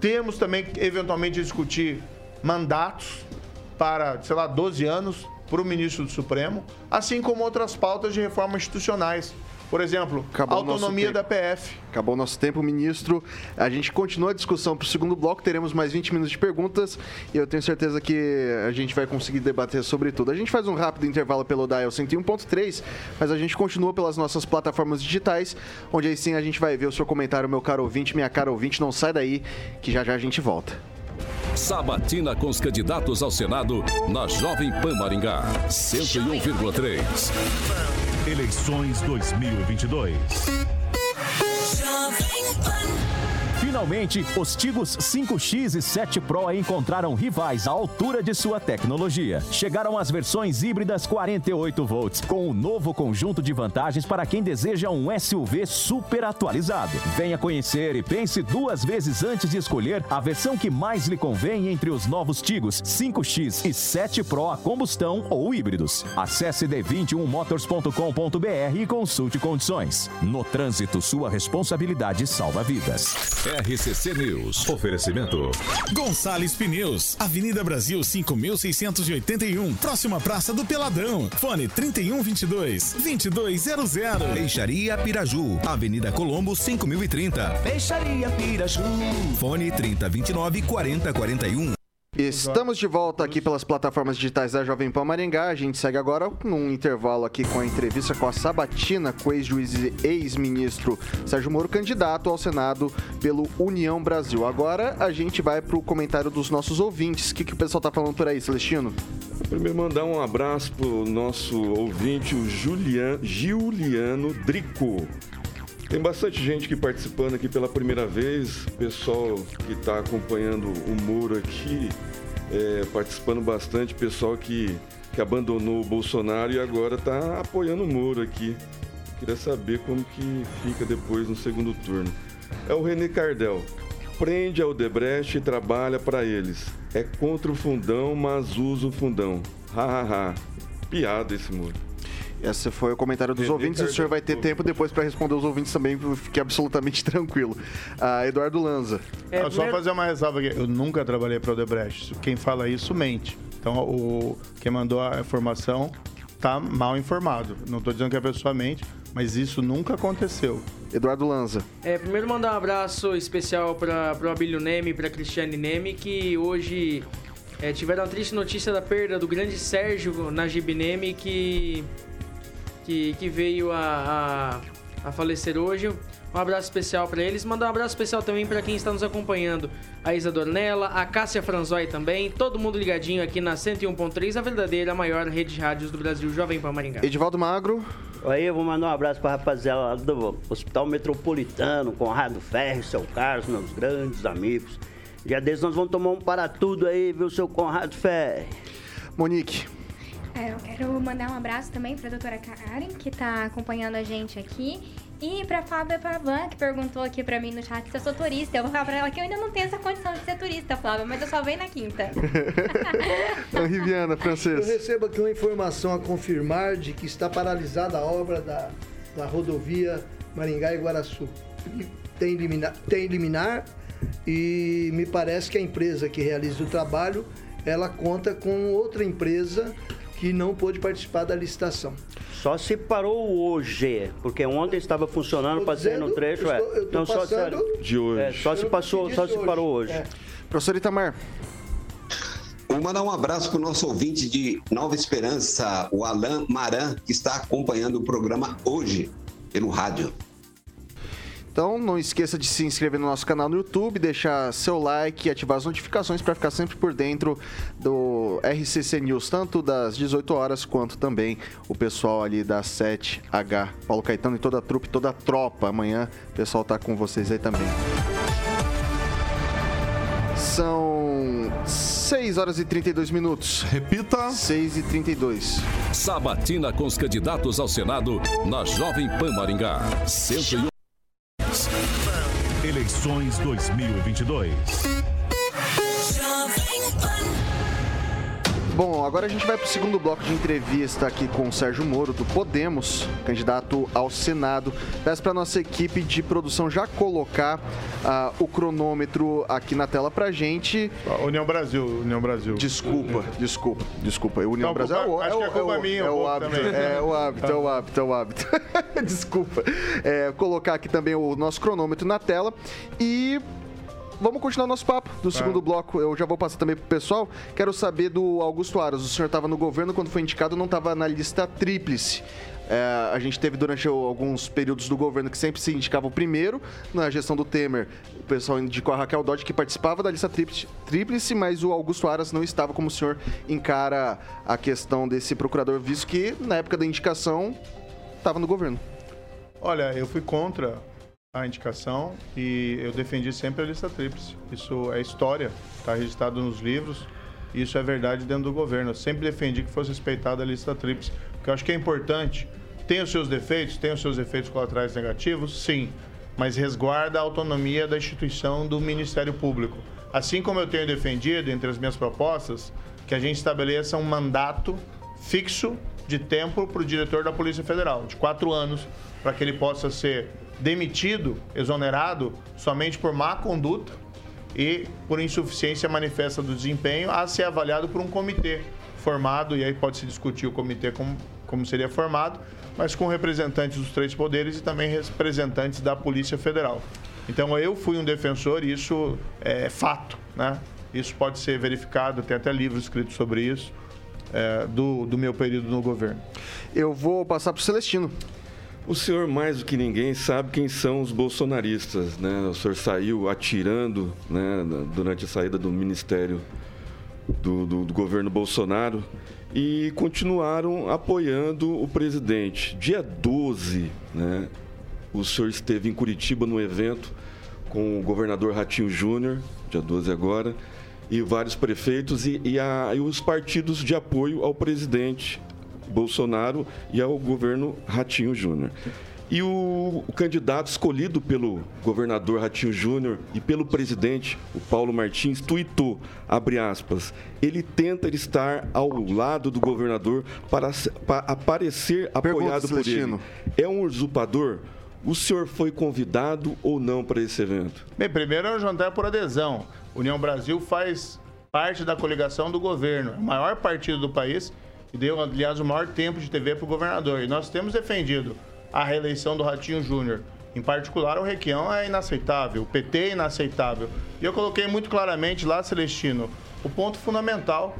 Temos também que, eventualmente, discutir mandatos para, sei lá, 12 anos para o ministro do Supremo, assim como outras pautas de reforma institucionais. Por exemplo, Acabou autonomia da PF. Acabou o nosso tempo, ministro. A gente continua a discussão para o segundo bloco. Teremos mais 20 minutos de perguntas e eu tenho certeza que a gente vai conseguir debater sobre tudo. A gente faz um rápido intervalo pelo Dial 101.3, mas a gente continua pelas nossas plataformas digitais, onde aí sim a gente vai ver o seu comentário, meu caro ouvinte, minha cara ouvinte. Não sai daí, que já já a gente volta. Sabatina com os candidatos ao Senado na Jovem Pan Maringá, 101,3. Eleições 2022. Finalmente, os Tigos 5X e 7 Pro encontraram rivais à altura de sua tecnologia. Chegaram as versões híbridas 48 volts, com um novo conjunto de vantagens para quem deseja um SUV super atualizado. Venha conhecer e pense duas vezes antes de escolher a versão que mais lhe convém entre os novos Tigos 5X e 7 Pro a combustão ou híbridos. Acesse d21motors.com.br e consulte condições. No trânsito, sua responsabilidade salva vidas. RCC News. Oferecimento. Gonçalves Pneus, Avenida Brasil 5681, próxima Praça do Peladão. Fone 3122 2200. Peixaria Piraju, Avenida Colombo 5030. Peixaria Piraju. Fone 3029 4041. Estamos de volta aqui pelas plataformas digitais da Jovem Pan Maringá. A gente segue agora num intervalo aqui com a entrevista com a Sabatina, com ex-juiz e ex-ministro Sérgio Moro, candidato ao Senado pelo União Brasil. Agora a gente vai para o comentário dos nossos ouvintes. O que, que o pessoal está falando por aí, Celestino? Primeiro, mandar um abraço para o nosso ouvinte, o Julian, Giuliano Drico. Tem bastante gente aqui participando aqui pela primeira vez, pessoal que está acompanhando o Muro aqui, é, participando bastante, pessoal que, que abandonou o Bolsonaro e agora está apoiando o Muro aqui. Queria saber como que fica depois no segundo turno. É o René Cardel. Prende a Odebrecht e trabalha para eles. É contra o fundão, mas usa o fundão. Ha, ha, ha. Piada esse muro. Esse foi o comentário dos ouvintes. O senhor vai ter tempo depois para responder os ouvintes também, fique absolutamente *laughs* tranquilo. Ah, Eduardo Lanza. É, ah, só fazer uma ressalva aqui. Eu nunca trabalhei para o Odebrecht. Quem fala isso mente. Então, o, quem mandou a informação está mal informado. Não estou dizendo que a pessoa mente, mas isso nunca aconteceu. Eduardo Lanza. É, primeiro mandar um abraço especial para o Abílio Neme e para Cristiane Neme, que hoje é, tiveram a triste notícia da perda do grande Sérgio Najib Neme, que que, que veio a, a, a falecer hoje. Um abraço especial para eles. Mandar um abraço especial também para quem está nos acompanhando. A Isa Dornella, a Cássia Franzói também. Todo mundo ligadinho aqui na 101.3, a verdadeira maior rede de rádios do Brasil, Jovem Pan Maringá. Edivaldo Magro. Aí eu vou mandar um abraço para a rapaziada do Hospital Metropolitano, Conrado Ferro, seu Carlos, meus grandes amigos. Já desde nós vamos tomar um para tudo aí, viu, seu Conrado Ferro. Monique. É, eu quero mandar um abraço também para a doutora Karen, que está acompanhando a gente aqui. E para a Flávia Pavan, que perguntou aqui para mim no chat se eu sou turista. Eu vou falar para ela que eu ainda não tenho essa condição de ser turista, Flávia, mas eu só venho na quinta. *laughs* Riviana, francês. Eu recebo aqui uma informação a confirmar de que está paralisada a obra da, da rodovia Maringá e Guaraçu. Tem liminar, tem liminar e me parece que a empresa que realiza o trabalho ela conta com outra empresa que não pôde participar da licitação. Só se parou hoje, porque ontem estava funcionando, passei no trecho. é. estou- estou Então, só, passando De hoje. é, só se passou, só se parou hoje. hoje. É. Professor Itamar, Vou mandar um abraço para o nosso ouvinte de Nova Esperança, o Alain Maran, que está acompanhando o programa hoje pelo rádio. Então não esqueça de se inscrever no nosso canal no YouTube, deixar seu like e ativar as notificações para ficar sempre por dentro do RCC News, tanto das 18 horas quanto também o pessoal ali da 7H, Paulo Caetano e toda a trupe, toda a tropa. Amanhã o pessoal tá com vocês aí também. São 6 horas e 32 minutos. Repita. 6 e 32. Sabatina com os candidatos ao Senado na Jovem Pan Maringá. 101. Eleições 2022. Bom, agora a gente vai para o segundo bloco de entrevista aqui com o Sérgio Moro, do Podemos, candidato ao Senado. Peço para nossa equipe de produção já colocar ah, o cronômetro aqui na tela para gente. União Brasil, União Brasil. Desculpa, desculpa, desculpa. União Não, Brasil é o, é acho o, que a culpa é o- é minha um é o hábito, é o hábito, é o hábito, é o hábito. Desculpa. É, colocar aqui também o nosso cronômetro na tela e Vamos continuar o nosso papo do segundo bloco. Eu já vou passar também pro pessoal. Quero saber do Augusto Aras. O senhor estava no governo quando foi indicado, não estava na lista tríplice. É, a gente teve durante alguns períodos do governo que sempre se indicava o primeiro. Na gestão do Temer, o pessoal indicou a Raquel Dodge, que participava da lista tríplice, tríplice, mas o Augusto Aras não estava. Como o senhor encara a questão desse procurador, visto que na época da indicação estava no governo? Olha, eu fui contra a indicação e eu defendi sempre a lista tríplice. Isso é história, está registrado nos livros. e Isso é verdade dentro do governo. Eu sempre defendi que fosse respeitada a lista tríplice, porque eu acho que é importante. Tem os seus defeitos, tem os seus efeitos colaterais negativos, sim, mas resguarda a autonomia da instituição do Ministério Público. Assim como eu tenho defendido, entre as minhas propostas, que a gente estabeleça um mandato fixo de tempo para o diretor da Polícia Federal, de quatro anos, para que ele possa ser demitido, exonerado, somente por má conduta e por insuficiência manifesta do desempenho, a ser avaliado por um comitê formado, e aí pode-se discutir o comitê como, como seria formado, mas com representantes dos três poderes e também representantes da Polícia Federal. Então eu fui um defensor e isso é fato, né? Isso pode ser verificado, tem até livro escrito sobre isso, é, do, do meu período no governo. Eu vou passar para o Celestino. O senhor, mais do que ninguém, sabe quem são os bolsonaristas, né? O senhor saiu atirando, né, durante a saída do ministério do, do- do governo Bolsonaro e continuaram apoiando o presidente. Dia 12, né, o senhor esteve em Curitiba no evento com o governador Ratinho Júnior, dia 12 agora, e vários prefeitos e, e a- e os partidos de apoio ao presidente Bolsonaro e ao governo Ratinho Júnior. E o, o candidato escolhido pelo governador Ratinho Júnior e pelo presidente, o Paulo Martins, tuitou, abre aspas, ele tenta estar ao lado do governador para, para aparecer apoiado por ele. Celestino. É um usurpador? O senhor foi convidado ou não para esse evento? Bem, primeiro é um jantar por adesão. União Brasil faz parte da coligação do governo, é o maior partido do país e deu, aliás, o maior tempo de TV para o governador. E nós temos defendido a reeleição do Ratinho Júnior. Em particular, o Requião é inaceitável, o PT é inaceitável. E eu coloquei muito claramente lá, Celestino, o ponto fundamental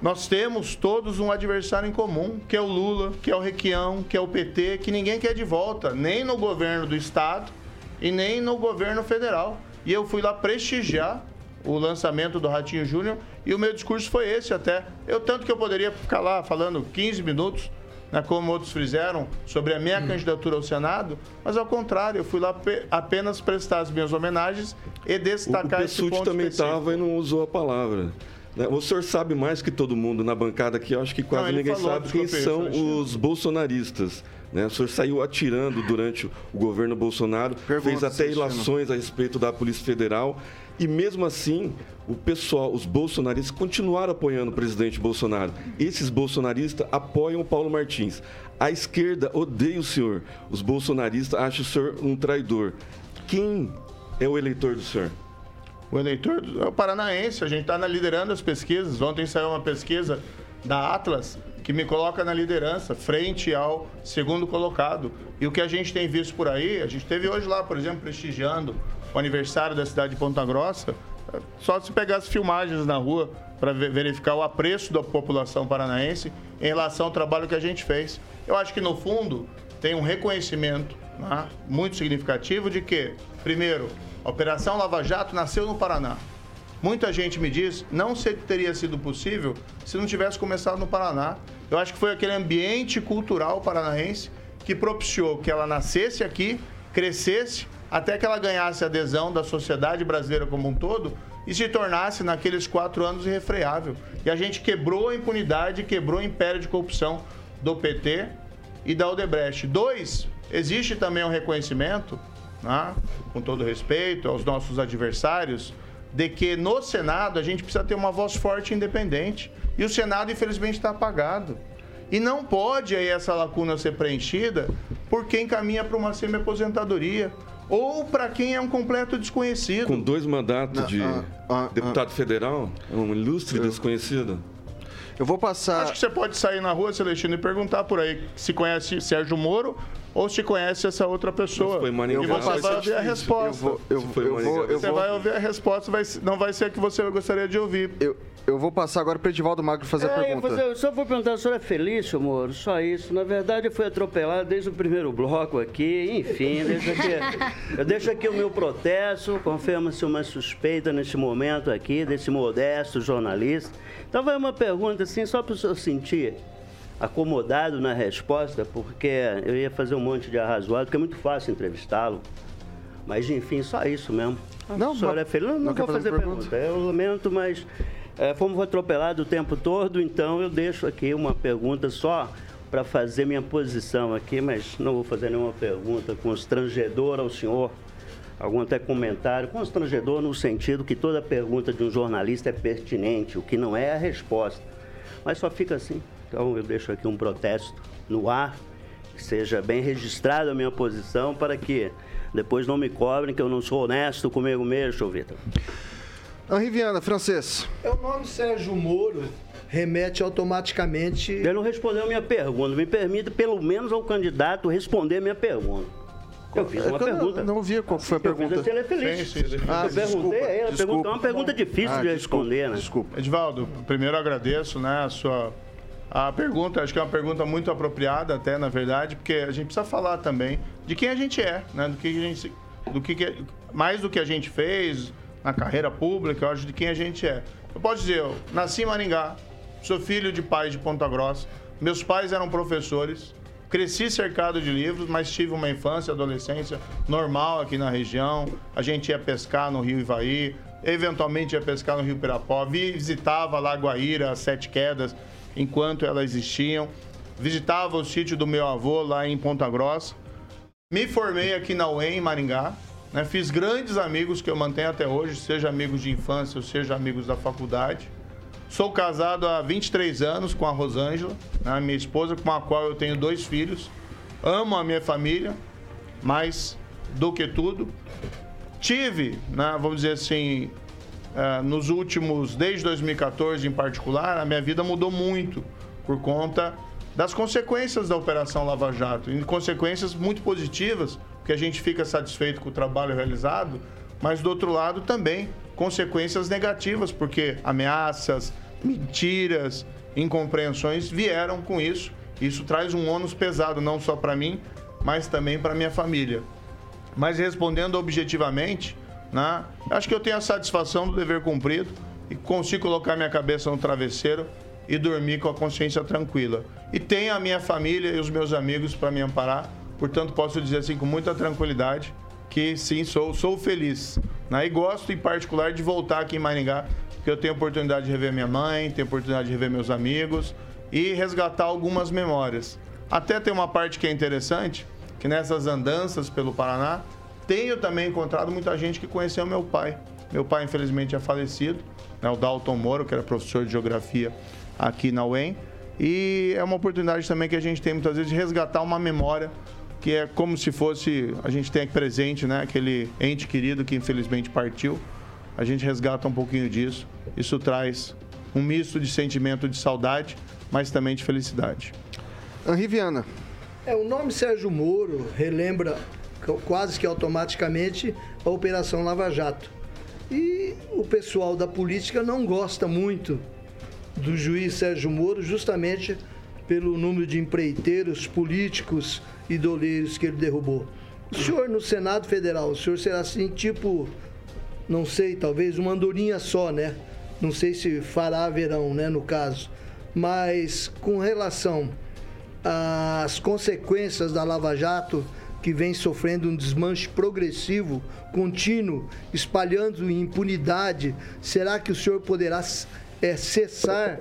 nós temos todos um adversário em comum, que é o Lula, que é o Requião, que é o PT, que ninguém quer de volta, nem no governo do Estado e nem no governo federal. E eu fui lá prestigiar o lançamento do Ratinho Júnior e o meu discurso foi esse até. Eu tanto que eu poderia ficar lá falando 15 minutos, né, como outros fizeram, sobre a minha candidatura ao Senado, mas ao contrário, eu fui lá pe- apenas prestar as minhas homenagens e O, o destacar esse ponto também estava e não usou a palavra. né? O senhor sabe mais que todo mundo na bancada aqui, eu acho que quase Não, ninguém falou, sabe quem são os bolsonaristas. Né? O senhor saiu atirando durante o governo Bolsonaro, fez até ilações a respeito da Polícia Federal. E mesmo assim, o pessoal, os bolsonaristas, continuaram apoiando o presidente Bolsonaro. Esses bolsonaristas apoiam o Paulo Martins. A esquerda odeia o senhor. Os bolsonaristas acham o senhor um traidor. Quem é o eleitor do senhor? O eleitor é o paranaense, a gente está liderando as pesquisas. Ontem saiu uma pesquisa da Atlas que me coloca na liderança, frente ao segundo colocado. E o que a gente tem visto por aí, a gente teve hoje lá, por exemplo, prestigiando o aniversário da cidade de Ponta Grossa, só se pegar as filmagens na rua para verificar o apreço da população paranaense em relação ao trabalho que a gente fez. Eu acho que, no fundo, tem um reconhecimento né, muito significativo de que, primeiro, a Operação Lava Jato nasceu no Paraná. Muita gente me diz, não teria sido possível se não tivesse começado no Paraná. Eu acho que foi aquele ambiente cultural paranaense que propiciou que ela nascesse aqui, crescesse, até que ela ganhasse adesão da sociedade brasileira como um todo e se tornasse, naqueles quatro anos, irrefreável. E a gente quebrou a impunidade, quebrou o império de corrupção do PT e da Odebrecht. Dois, existe também um reconhecimento, né, com todo respeito aos nossos adversários, de que no Senado a gente precisa ter uma voz forte e independente. E o Senado, infelizmente, está apagado. E não pode aí essa lacuna ser preenchida por quem caminha para uma semi-aposentadoria ou para quem é um completo desconhecido. Com dois mandatos de ah, ah, deputado federal, é um ilustre desconhecido. Eu vou passar. Acho que você pode sair na rua, Celestino, e perguntar por aí se conhece Sérgio Moro ou se conhece essa outra pessoa. Foi e você vai ouvir a resposta. Eu vou, eu, eu vou, eu você vou... vai ouvir a resposta, vai, não vai ser a que você gostaria de ouvir. Eu, eu vou passar agora para o Edivaldo Magro fazer é, a pergunta. Eu só vou perguntar, o senhor é feliz, seu Moro? Só isso. Na verdade, eu fui atropelado desde o primeiro bloco aqui. Enfim, deixa aqui, eu deixo aqui o meu protesto. Confirma-se uma suspeita nesse momento aqui, desse modesto jornalista. Então, vai uma pergunta assim, só para o senhor sentir acomodado na resposta, porque eu ia fazer um monte de arrazoado, porque é muito fácil entrevistá-lo. Mas, enfim, só isso mesmo. Não, o senhor é? Não, não, vou fazer, fazer pergunta. pergunta. Eu lamento, mas é, fomos atropelados o tempo todo, então eu deixo aqui uma pergunta só para fazer minha posição aqui, mas não vou fazer nenhuma pergunta constrangedora ao senhor, algum até comentário, constrangedor no sentido que toda pergunta de um jornalista é pertinente, o que não é a resposta. Mas só fica assim. Então eu deixo aqui um protesto no ar, que seja bem registrada a minha posição para que depois não me cobrem que eu não sou honesto comigo mesmo, Vitor. Henri Viana, francês. É o nome Sérgio Moro remete automaticamente. Ele não respondeu a minha pergunta. Me permita, pelo menos, ao candidato responder a minha pergunta. Eu fiz uma é pergunta. Não, não vi qual foi a pergunta. Eu fiz ele é feliz. Sim, sim, sim. Ah, eu perguntei a ele. Pergunta, é uma pergunta difícil ah, de desculpa, responder, né? Desculpa. Edivaldo, primeiro agradeço né, a sua a pergunta. Acho que é uma pergunta muito apropriada, até, na verdade, porque a gente precisa falar também de quem a gente é, né? Do que a gente. Do que, mais do que a gente fez, na carreira pública, eu acho de quem a gente é. Eu posso dizer, eu nasci em Maringá, sou filho de pais de Ponta Grossa, meus pais eram professores, cresci cercado de livros, mas tive uma infância, adolescência normal aqui na região. A gente ia pescar no Rio Ivaí, eventualmente ia pescar no Rio Pirapó, visitava Lagoaíra, Sete Quedas, enquanto elas existiam. Visitava o sítio do meu avô lá em Ponta Grossa. Me formei aqui na UEM, em Maringá. Né? Fiz grandes amigos que eu mantenho até hoje, seja amigos de infância ou seja amigos da faculdade. Sou casado há 23 anos com a Rosângela, né? minha esposa, com a qual eu tenho dois filhos. Amo a minha família, mais do que tudo. Tive, né, vamos dizer assim, uh, nos últimos, desde 2014 em particular, a minha vida mudou muito por conta das consequências da Operação Lava Jato, e consequências muito positivas, que a gente fica satisfeito com o trabalho realizado, mas do outro lado também consequências negativas, porque ameaças, mentiras, incompreensões vieram com isso. Isso traz um ônus pesado não só para mim, mas também para minha família. Mas respondendo objetivamente, né, acho que eu tenho a satisfação do dever cumprido e consigo colocar minha cabeça no travesseiro e dormir com a consciência tranquila. E tenho a minha família e os meus amigos para me amparar Portanto, posso dizer assim com muita tranquilidade que sim, sou, sou feliz. Né? E gosto, em particular, de voltar aqui em Maringá, porque eu tenho a oportunidade de rever minha mãe, tenho a oportunidade de rever meus amigos e resgatar algumas memórias. Até tem uma parte que é interessante, que nessas andanças pelo Paraná, tenho também encontrado muita gente que conheceu meu pai. Meu pai, infelizmente, é falecido, né? o Dalton Moro, que era professor de geografia aqui na UEM. E é uma oportunidade também que a gente tem muitas vezes de resgatar uma memória que é como se fosse a gente tem aqui presente, né, aquele ente querido que infelizmente partiu. a gente resgata um pouquinho disso. Isso traz um misto de sentimento de saudade, mas também de felicidade. Henri Viana. É, o nome Sérgio Moro relembra quase que automaticamente a Operação Lava Jato. E o pessoal da política não gosta muito do juiz Sérgio Moro, justamente pelo número de empreiteiros políticos e doleiros que ele derrubou. O senhor no Senado Federal, o senhor será assim, tipo, não sei, talvez uma andorinha só, né? Não sei se fará verão, né, no caso. Mas com relação às consequências da Lava Jato, que vem sofrendo um desmanche progressivo, contínuo, espalhando impunidade, será que o senhor poderá é, cessar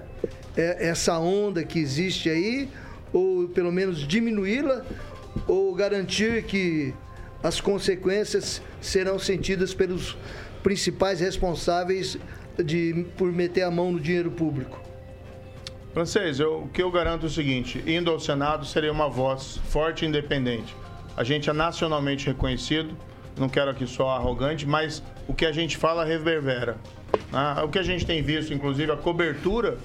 é, essa onda que existe aí, ou pelo menos diminuí-la, ou garantir que as consequências serão sentidas pelos principais responsáveis de, por meter a mão no dinheiro público? Francês, eu, o que eu garanto é o seguinte: indo ao Senado seria uma voz forte e independente. A gente é nacionalmente reconhecido, não quero aqui só arrogante, mas o que a gente fala reverbera. Ah, o que a gente tem visto, inclusive, a cobertura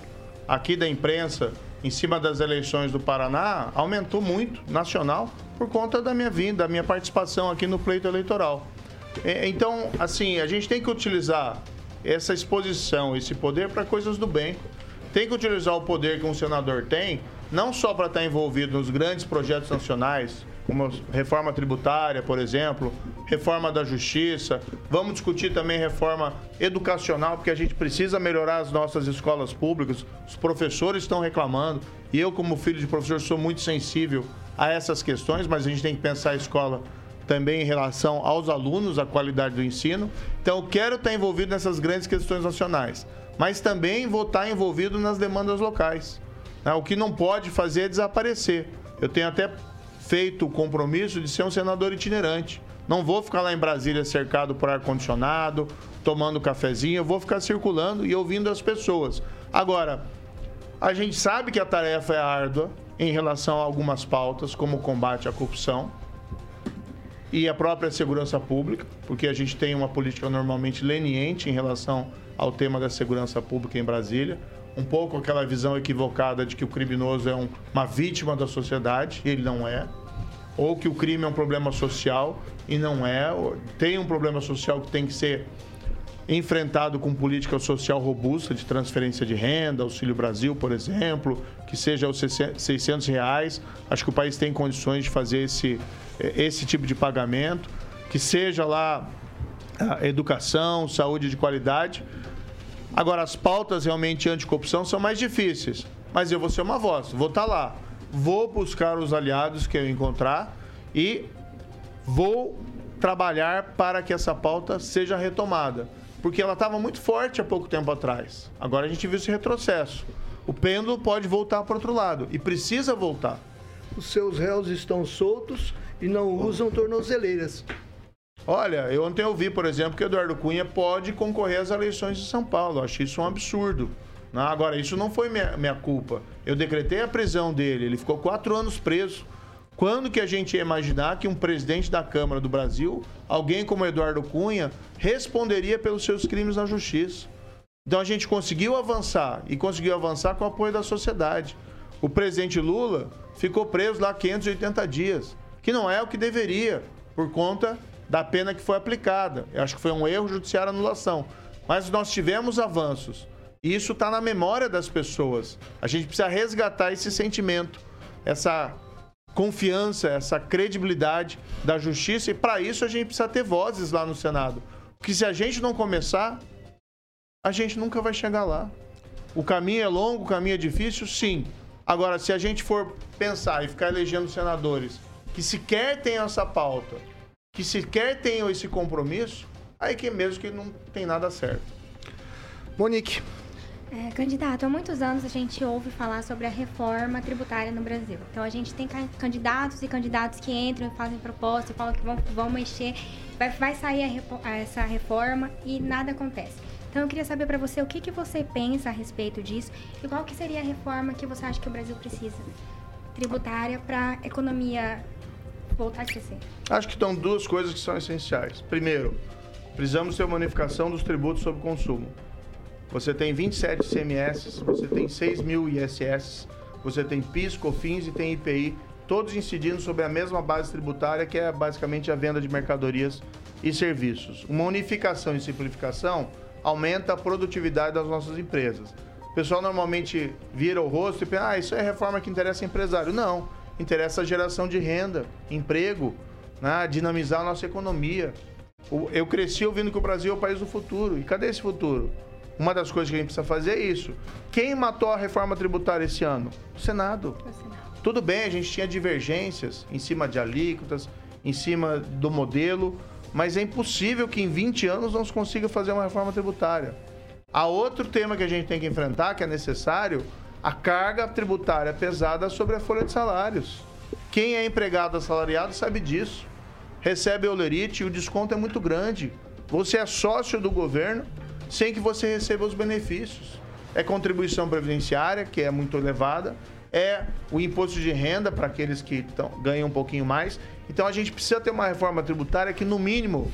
aqui da imprensa em cima das eleições do Paraná aumentou muito, nacional, por conta da minha vinda, da minha participação aqui no pleito eleitoral. Então, assim, a gente tem que utilizar essa exposição, esse poder para coisas do bem. Tem que utilizar o poder que um senador tem, não só para estar envolvido nos grandes projetos nacionais, como reforma tributária, por exemplo, reforma da justiça. Vamos discutir também reforma educacional, porque a gente precisa melhorar as nossas escolas públicas. Os professores estão reclamando, e eu, como filho de professor, sou muito sensível a essas questões, mas a gente tem que pensar a escola também em relação aos alunos, a qualidade do ensino. Então, eu quero estar envolvido nessas grandes questões nacionais, mas também vou estar envolvido nas demandas locais. Né? O que não pode fazer é desaparecer. Eu tenho até feito o compromisso de ser um senador itinerante. Não vou ficar lá em Brasília cercado por ar-condicionado, tomando cafezinho, eu vou ficar circulando e ouvindo as pessoas. Agora, a gente sabe que a tarefa é árdua em relação a algumas pautas, como o combate à corrupção e a própria segurança pública, porque a gente tem uma política normalmente leniente em relação ao tema da segurança pública em Brasília um pouco aquela visão equivocada de que o criminoso é um, uma vítima da sociedade, ele não é. Ou que o crime é um problema social e não é. Tem um problema social que tem que ser enfrentado com política social robusta de transferência de renda, Auxílio Brasil, por exemplo, que seja os 600 reais. Acho que o país tem condições de fazer esse, esse tipo de pagamento, que seja lá educação, saúde de qualidade. Agora, as pautas realmente anticorrupção são mais difíceis. Mas eu vou ser uma voz, vou estar tá lá. Vou buscar os aliados que eu encontrar e vou trabalhar para que essa pauta seja retomada. Porque ela estava muito forte há pouco tempo atrás. Agora a gente viu esse retrocesso. O pêndulo pode voltar para outro lado e precisa voltar. Os seus réus estão soltos e não usam tornozeleiras. Olha, eu ontem ouvi, por exemplo, que Eduardo Cunha pode concorrer às eleições de São Paulo. Eu acho isso um absurdo. Agora, isso não foi minha, minha culpa. Eu decretei a prisão dele, ele ficou quatro anos preso. Quando que a gente ia imaginar que um presidente da Câmara do Brasil, alguém como Eduardo Cunha, responderia pelos seus crimes na justiça? Então a gente conseguiu avançar e conseguiu avançar com o apoio da sociedade. O presidente Lula ficou preso lá 580 dias, que não é o que deveria, por conta da pena que foi aplicada. Eu acho que foi um erro judiciário anulação. Mas nós tivemos avanços. E isso está na memória das pessoas. A gente precisa resgatar esse sentimento, essa confiança, essa credibilidade da justiça. E para isso a gente precisa ter vozes lá no Senado. Porque se a gente não começar, a gente nunca vai chegar lá. O caminho é longo, o caminho é difícil, sim. Agora, se a gente for pensar e ficar elegendo senadores que sequer têm essa pauta, que sequer tenham esse compromisso, aí que mesmo que não tem nada certo. Monique. É, candidato, há muitos anos a gente ouve falar sobre a reforma tributária no Brasil. Então a gente tem candidatos e candidatos que entram e fazem proposta, falam que vão, vão mexer, vai, vai sair a, essa reforma e nada acontece. Então eu queria saber para você o que, que você pensa a respeito disso e qual que seria a reforma que você acha que o Brasil precisa tributária para a economia voltar a crescer? Acho que estão duas coisas que são essenciais. Primeiro, precisamos ter uma unificação dos tributos sobre consumo. Você tem 27 CMS, você tem 6 mil ISS, você tem PIS, COFINS e tem IPI, todos incidindo sobre a mesma base tributária, que é basicamente a venda de mercadorias e serviços. Uma unificação e simplificação aumenta a produtividade das nossas empresas. O pessoal normalmente vira o rosto e pensa, ah, isso é reforma que interessa empresário. Não, interessa a geração de renda, emprego, né? dinamizar a nossa economia. Eu cresci ouvindo que o Brasil é o país do futuro. E cadê esse futuro? Uma das coisas que a gente precisa fazer é isso. Quem matou a reforma tributária esse ano? O Senado. O Senado. Tudo bem, a gente tinha divergências em cima de alíquotas, em cima do modelo, mas é impossível que em 20 anos não se consiga fazer uma reforma tributária. Há outro tema que a gente tem que enfrentar, que é necessário, a carga tributária pesada sobre a folha de salários. Quem é empregado assalariado sabe disso. Recebe olerite e o desconto é muito grande. Você é sócio do governo sem que você receba os benefícios. É contribuição previdenciária, que é muito elevada, é o imposto de renda para aqueles que tão, ganham um pouquinho mais. Então a gente precisa ter uma reforma tributária que, no mínimo,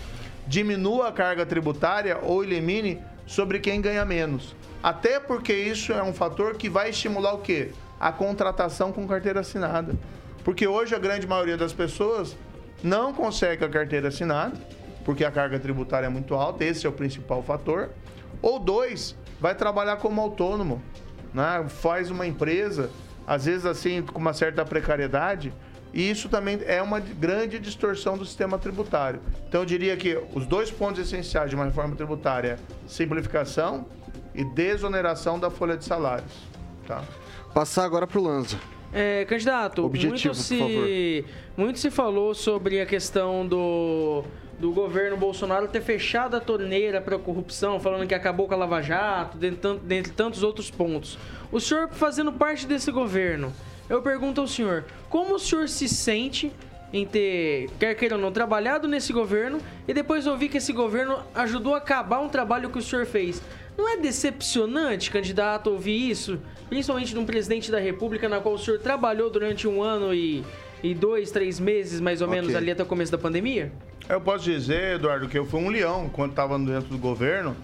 diminua a carga tributária ou elimine sobre quem ganha menos. Até porque isso é um fator que vai estimular o quê? A contratação com carteira assinada. Porque hoje a grande maioria das pessoas não consegue a carteira assinada, porque a carga tributária é muito alta, esse é o principal fator. Ou dois, vai trabalhar como autônomo, né? faz uma empresa às vezes assim, com uma certa precariedade, e isso também é uma grande distorção do sistema tributário. Então eu diria que os dois pontos essenciais de uma reforma tributária é simplificação e desoneração da folha de salários. Tá? Passar agora para o Lanza. É, candidato, Objetivo, muito, se, muito se falou sobre a questão do do governo Bolsonaro ter fechado a torneira para a corrupção, falando que acabou com a Lava Jato, dentre tantos outros pontos. O senhor fazendo parte desse governo, eu pergunto ao senhor, como o senhor se sente em ter, quer queira ou não, trabalhado nesse governo e depois ouvir que esse governo ajudou a acabar um trabalho que o senhor fez? Não é decepcionante, candidato, ouvir isso? Principalmente de um presidente da República na qual o senhor trabalhou durante um ano e, e dois, três meses, mais ou okay. menos, ali até o começo da pandemia? Eu posso dizer, Eduardo, que eu fui um leão quando estava dentro do governo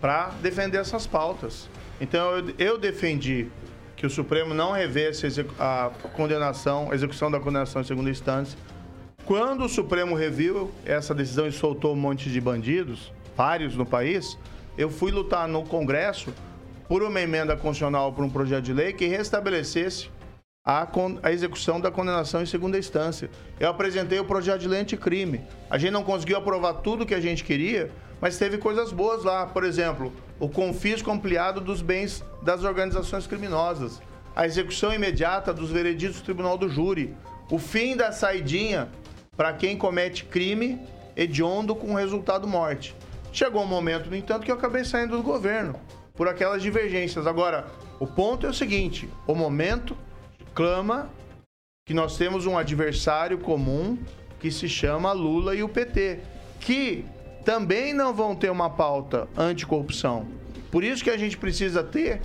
para defender essas pautas. Então eu, eu, defendi que o Supremo não revesse a condenação, a execução da condenação em segunda instância. Quando o Supremo reviu essa decisão e soltou um monte de bandidos, vários no país, eu fui lutar no Congresso por uma emenda constitucional por um projeto de lei que restabelecesse a, a, execução da condenação em segunda instância. Eu apresentei o projeto de lei anticrime. A gente não conseguiu aprovar tudo que a gente queria, mas teve coisas boas lá. Por exemplo, o confisco ampliado dos bens das organizações criminosas, a execução imediata dos vereditos do Tribunal do Júri, o fim da saidinha para quem comete crime hediondo com resultado morte. Chegou um momento, no entanto, que eu acabei saindo do governo por aquelas divergências. Agora, o ponto é o seguinte: o momento clama que nós temos um adversário comum que se chama Lula e o PT, que também não vão ter uma pauta anticorrupção. Por isso que a gente precisa ter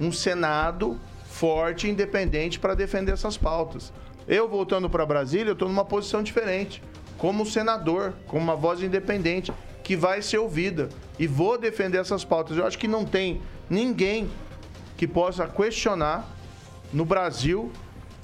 um Senado forte e independente para defender essas pautas. Eu, voltando para Brasília, eu estou numa posição diferente, como senador, como uma voz independente, que vai ser ouvida. E vou defender essas pautas. Eu acho que não tem ninguém que possa questionar no Brasil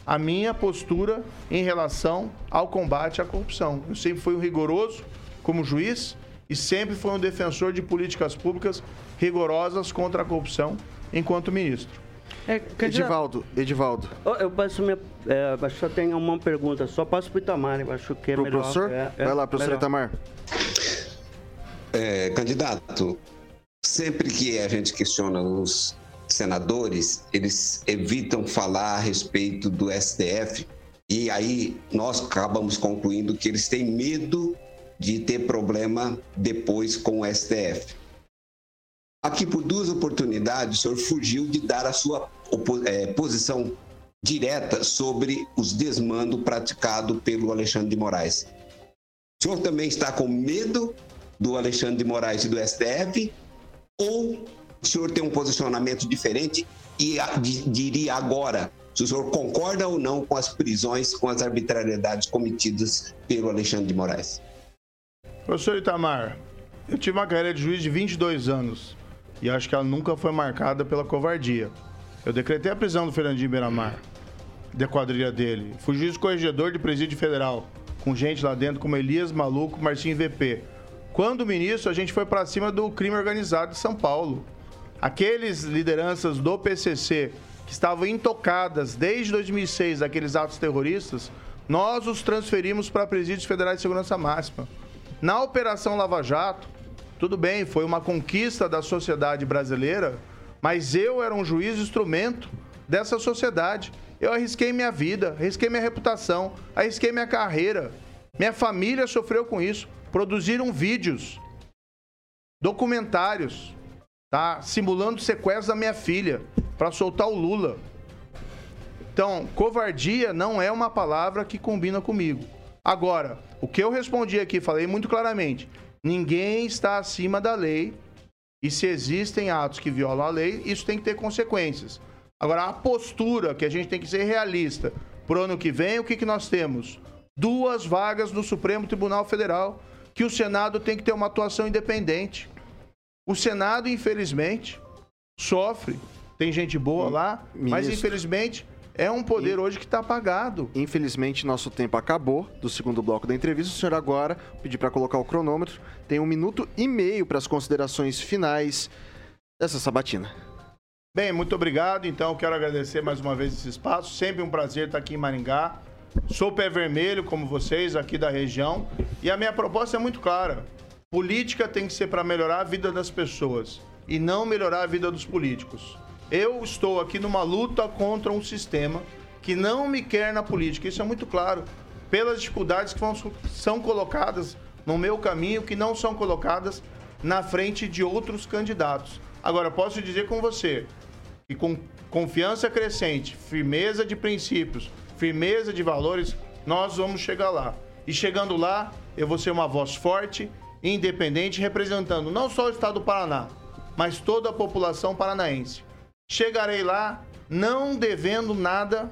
a minha postura em relação ao combate à corrupção. Eu sempre fui rigoroso como juiz e sempre fui um defensor de políticas públicas rigorosas contra a corrupção enquanto ministro. É, Edivaldo, Edivaldo. Eu passo minha. É, só tenho uma pergunta, só passo para o Itamar, eu acho que é Pro melhor. professor? É, é, Vai lá, professor melhor. Itamar. É, candidato, sempre que a gente questiona os senadores, eles evitam falar a respeito do STF e aí nós acabamos concluindo que eles têm medo de ter problema depois com o STF. Aqui, por duas oportunidades, o senhor fugiu de dar a sua é, posição direta sobre os desmandos praticados pelo Alexandre de Moraes. O senhor também está com medo do Alexandre de Moraes e do STF? Ou o senhor tem um posicionamento diferente e diria agora se o senhor concorda ou não com as prisões, com as arbitrariedades cometidas pelo Alexandre de Moraes. Professor Itamar, Eu tive uma carreira de juiz de 22 anos e acho que ela nunca foi marcada pela covardia. Eu decretei a prisão do Fernandinho Beiramar, da quadrilha dele. Fui juiz corregedor de presídio federal, com gente lá dentro como Elias Maluco, Marcinho VP. Quando ministro, a gente foi para cima do crime organizado de São Paulo. Aqueles lideranças do PCC que estavam intocadas desde 2006 daqueles atos terroristas, nós os transferimos para presídios federais de segurança máxima. Na Operação Lava Jato, tudo bem, foi uma conquista da sociedade brasileira, mas eu era um juiz instrumento dessa sociedade. Eu arrisquei minha vida, arrisquei minha reputação, arrisquei minha carreira. Minha família sofreu com isso. Produziram vídeos, documentários, tá? Simulando sequestro da minha filha para soltar o Lula. Então, covardia não é uma palavra que combina comigo. Agora, o que eu respondi aqui, falei muito claramente: ninguém está acima da lei. E se existem atos que violam a lei, isso tem que ter consequências. Agora, a postura que a gente tem que ser realista. Pro ano que vem, o que, que nós temos? Duas vagas no Supremo Tribunal Federal, que o Senado tem que ter uma atuação independente. O Senado, infelizmente, sofre. Tem gente boa lá, mas Ministro. infelizmente é um poder hoje que está apagado. Infelizmente, nosso tempo acabou do segundo bloco da entrevista. O senhor agora, pedir para colocar o cronômetro, tem um minuto e meio para as considerações finais dessa sabatina. Bem, muito obrigado. Então, quero agradecer mais uma vez esse espaço. Sempre um prazer estar aqui em Maringá. Sou pé vermelho, como vocês, aqui da região. E a minha proposta é muito clara. Política tem que ser para melhorar a vida das pessoas e não melhorar a vida dos políticos. Eu estou aqui numa luta contra um sistema que não me quer na política. Isso é muito claro. Pelas dificuldades que vão- são colocadas no meu caminho, que não são colocadas na frente de outros candidatos. Agora, posso dizer com você que com confiança crescente, firmeza de princípios, firmeza de valores, nós vamos chegar lá. E chegando lá, eu vou ser uma voz forte, independente, representando não só o estado do Paraná, mas toda a população paranaense. Chegarei lá não devendo nada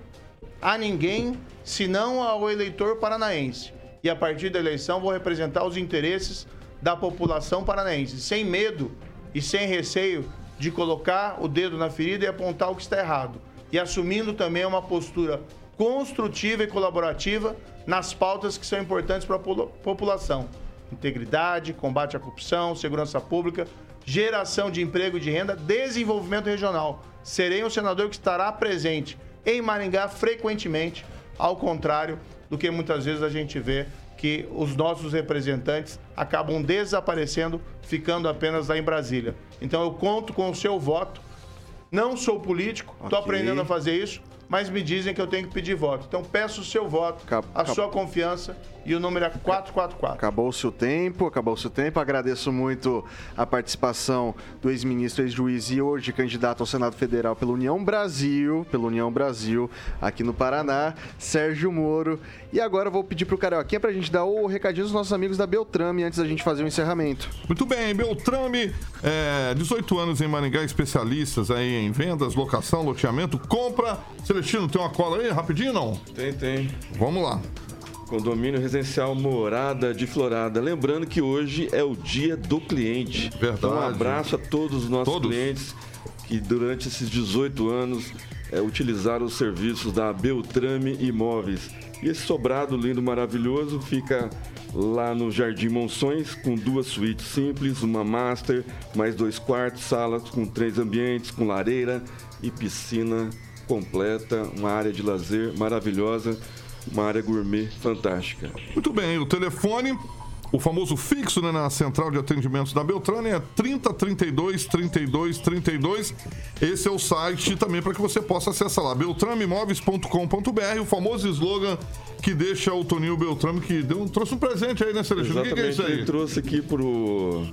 a ninguém, senão ao eleitor paranaense. E a partir da eleição vou representar os interesses da população paranaense, sem medo e sem receio de colocar o dedo na ferida e apontar o que está errado. E assumindo também uma postura construtiva e colaborativa nas pautas que são importantes para a população. Integridade, combate à corrupção, segurança pública, geração de emprego e de renda, desenvolvimento regional. Serei um senador que estará presente em Maringá frequentemente, ao contrário do que muitas vezes a gente vê que os nossos representantes acabam desaparecendo, ficando apenas lá em Brasília. Então eu conto com o seu voto. Não sou político, estou Ok. aprendendo a fazer isso, mas me dizem que eu tenho que pedir voto. Então peço o seu voto, a acab- sua confiança e o número é 444. Acabou-se o tempo, acabou-se o tempo. Agradeço muito a participação do ex-ministro, ex-juiz e hoje candidato ao Senado Federal pela União Brasil, pela União Brasil, aqui no Paraná, Sérgio Moro. E agora eu vou pedir pro Carioquinha pra gente dar o recadinho dos nossos amigos da Beltrame antes da gente fazer o encerramento. Muito bem, Beltrame, é, 18 anos em Maringá, especialistas aí em vendas, locação, loteamento, compra. Celestino, tem uma cola aí, rapidinho não? Tem, tem. Vamos lá. Condomínio residencial Morada de Florada. Lembrando que hoje é o dia do cliente. Verdade. Então, um abraço a todos os nossos clientes que durante esses 18 anos é, utilizaram os serviços da Beltrame Imóveis. E esse sobrado lindo, maravilhoso, fica lá no Jardim Monções, com duas suítes simples, uma master, mais dois quartos, salas com três ambientes, com lareira e piscina completa, uma área de lazer maravilhosa, uma área gourmet fantástica. Muito bem, o telefone, o famoso fixo né, na central de atendimentos da Beltrame é 30 32 32 32. Esse é o site também para que você possa acessar lá, beltrameimóveis.com.br, o famoso slogan que deixa o Toninho Beltrame, que deu, trouxe um presente aí, né, Celestino? O que, que é isso aí? ele trouxe aqui pro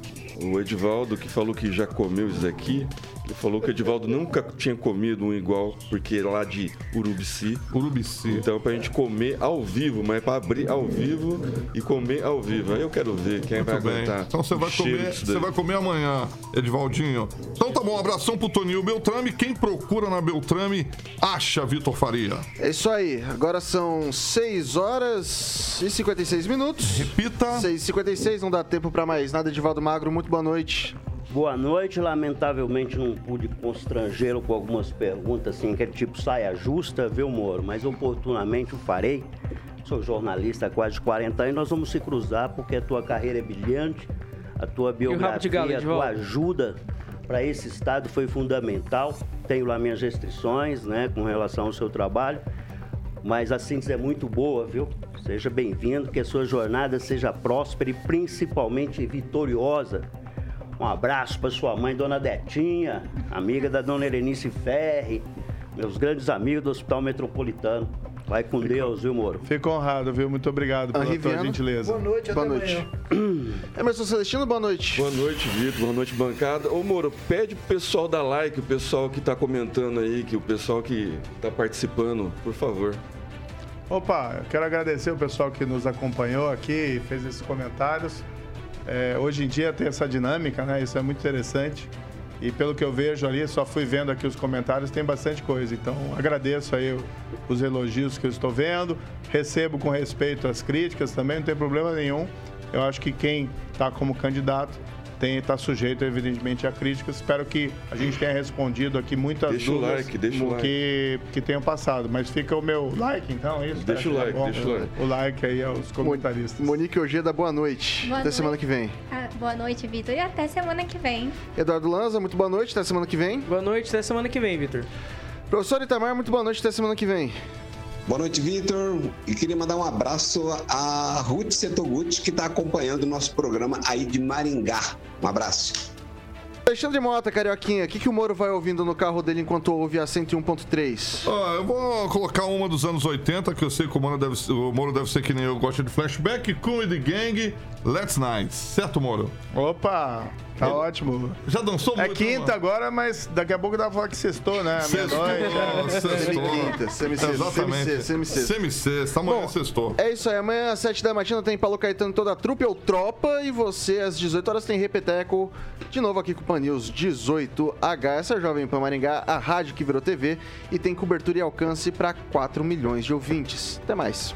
o Edivaldo, que falou que já comeu isso aqui. Ele falou que o Edivaldo nunca tinha comido um igual, porque é lá de Urubici. Urubici. Então, pra gente comer ao vivo, mas pra abrir ao vivo e comer ao vivo. Aí eu quero ver quem vai Muito bem. aguentar. Então você vai comer, você vai comer amanhã, Edivaldinho. Então tá bom, um abração pro Toninho Beltrame. Quem procura na Beltrame, acha Vitor Faria. É isso aí. Agora são 6 horas e 56 minutos. Repita. 6 e 56 não dá tempo pra mais nada. Edivaldo Magro, muito boa noite. Boa noite, lamentavelmente não pude constrangê-lo com algumas perguntas, assim, aquele tipo saia justa, viu, Moro? Mas oportunamente o farei. Sou jornalista há quase 40 anos, nós vamos se cruzar porque a tua carreira é brilhante, a tua galo, biografia, a tua ajuda para esse estado foi fundamental. Tenho lá minhas restrições, né, com relação ao seu trabalho, mas a síntese é muito boa, viu? Seja bem-vindo, que a sua jornada seja próspera e principalmente vitoriosa. Um abraço para sua mãe, Dona Detinha, amiga da Dona Erenice Ferri, meus grandes amigos do Hospital Metropolitano. Vai com Deus, viu, Moro? Fico honrado, viu? Muito obrigado pela Henri tua gentileza. Boa noite, Boa até noite. amanhã. *clears throat* Emerson Celestino, boa noite. Boa noite, Vitor. Boa noite, bancada. Ô, Moro, pede pro pessoal dar like, o pessoal que tá comentando aí, que o pessoal que tá participando, por favor. Opa, eu quero agradecer o pessoal que nos acompanhou aqui e fez esses comentários. É, hoje em dia tem essa dinâmica, né? Isso é muito interessante. E pelo que eu vejo ali, só fui vendo aqui os comentários, tem bastante coisa. Então agradeço aí os elogios que eu estou vendo. Recebo com respeito as críticas também, não tem problema nenhum. Eu acho que quem está como candidato está sujeito, evidentemente, a críticas. Espero que a gente tenha respondido aqui muitas Deixa o dúvidas like, deixa o like. que, que tenham passado. Mas fica o meu like, então, é isso? Deixa o Tá like, bom? deixa o like. O like aí aos comentaristas. Monique Ojeda, boa noite. Boa Até noite. semana que vem. Ah, boa noite, Vitor. E até semana que vem. Eduardo Lanza, muito boa noite. Até semana que vem. Boa noite, até semana que vem, Vitor. Professor Itamar, muito boa noite. Até semana que vem. Boa noite, Vitor. E queria mandar um abraço a Ruth Setoguchi, que está acompanhando o nosso programa aí de Maringá. Um abraço. Alexandre Mota, Carioquinha, o que, que o Moro vai ouvindo no carro dele enquanto ouve a 101.3? Ó, eu vou colocar uma dos anos 80, que eu sei que o Moro deve, ser- o Moro deve ser que nem eu, gosta de flashback, com The Gang, Let's Night. Certo, Moro? Opa, tá Ele- ótimo. Já dançou É muito? quinta mano? agora, mas daqui a pouco dá pra falar que sextou, né? Sextou, Meia-noite. é. sextou. Quinta, sexta, Exatamente. sexta, Semicesta, amanhã Bom, sextou. É isso aí, amanhã às 7 da matina tem Paulo Caetano toda a trupe ou tropa e você às 18 horas tem Repeteco de novo aqui com o Pan News 18H. Essa é Jovem Pan Maringá, a rádio que virou TV e tem cobertura e alcance para 4 milhões de ouvintes. Até mais.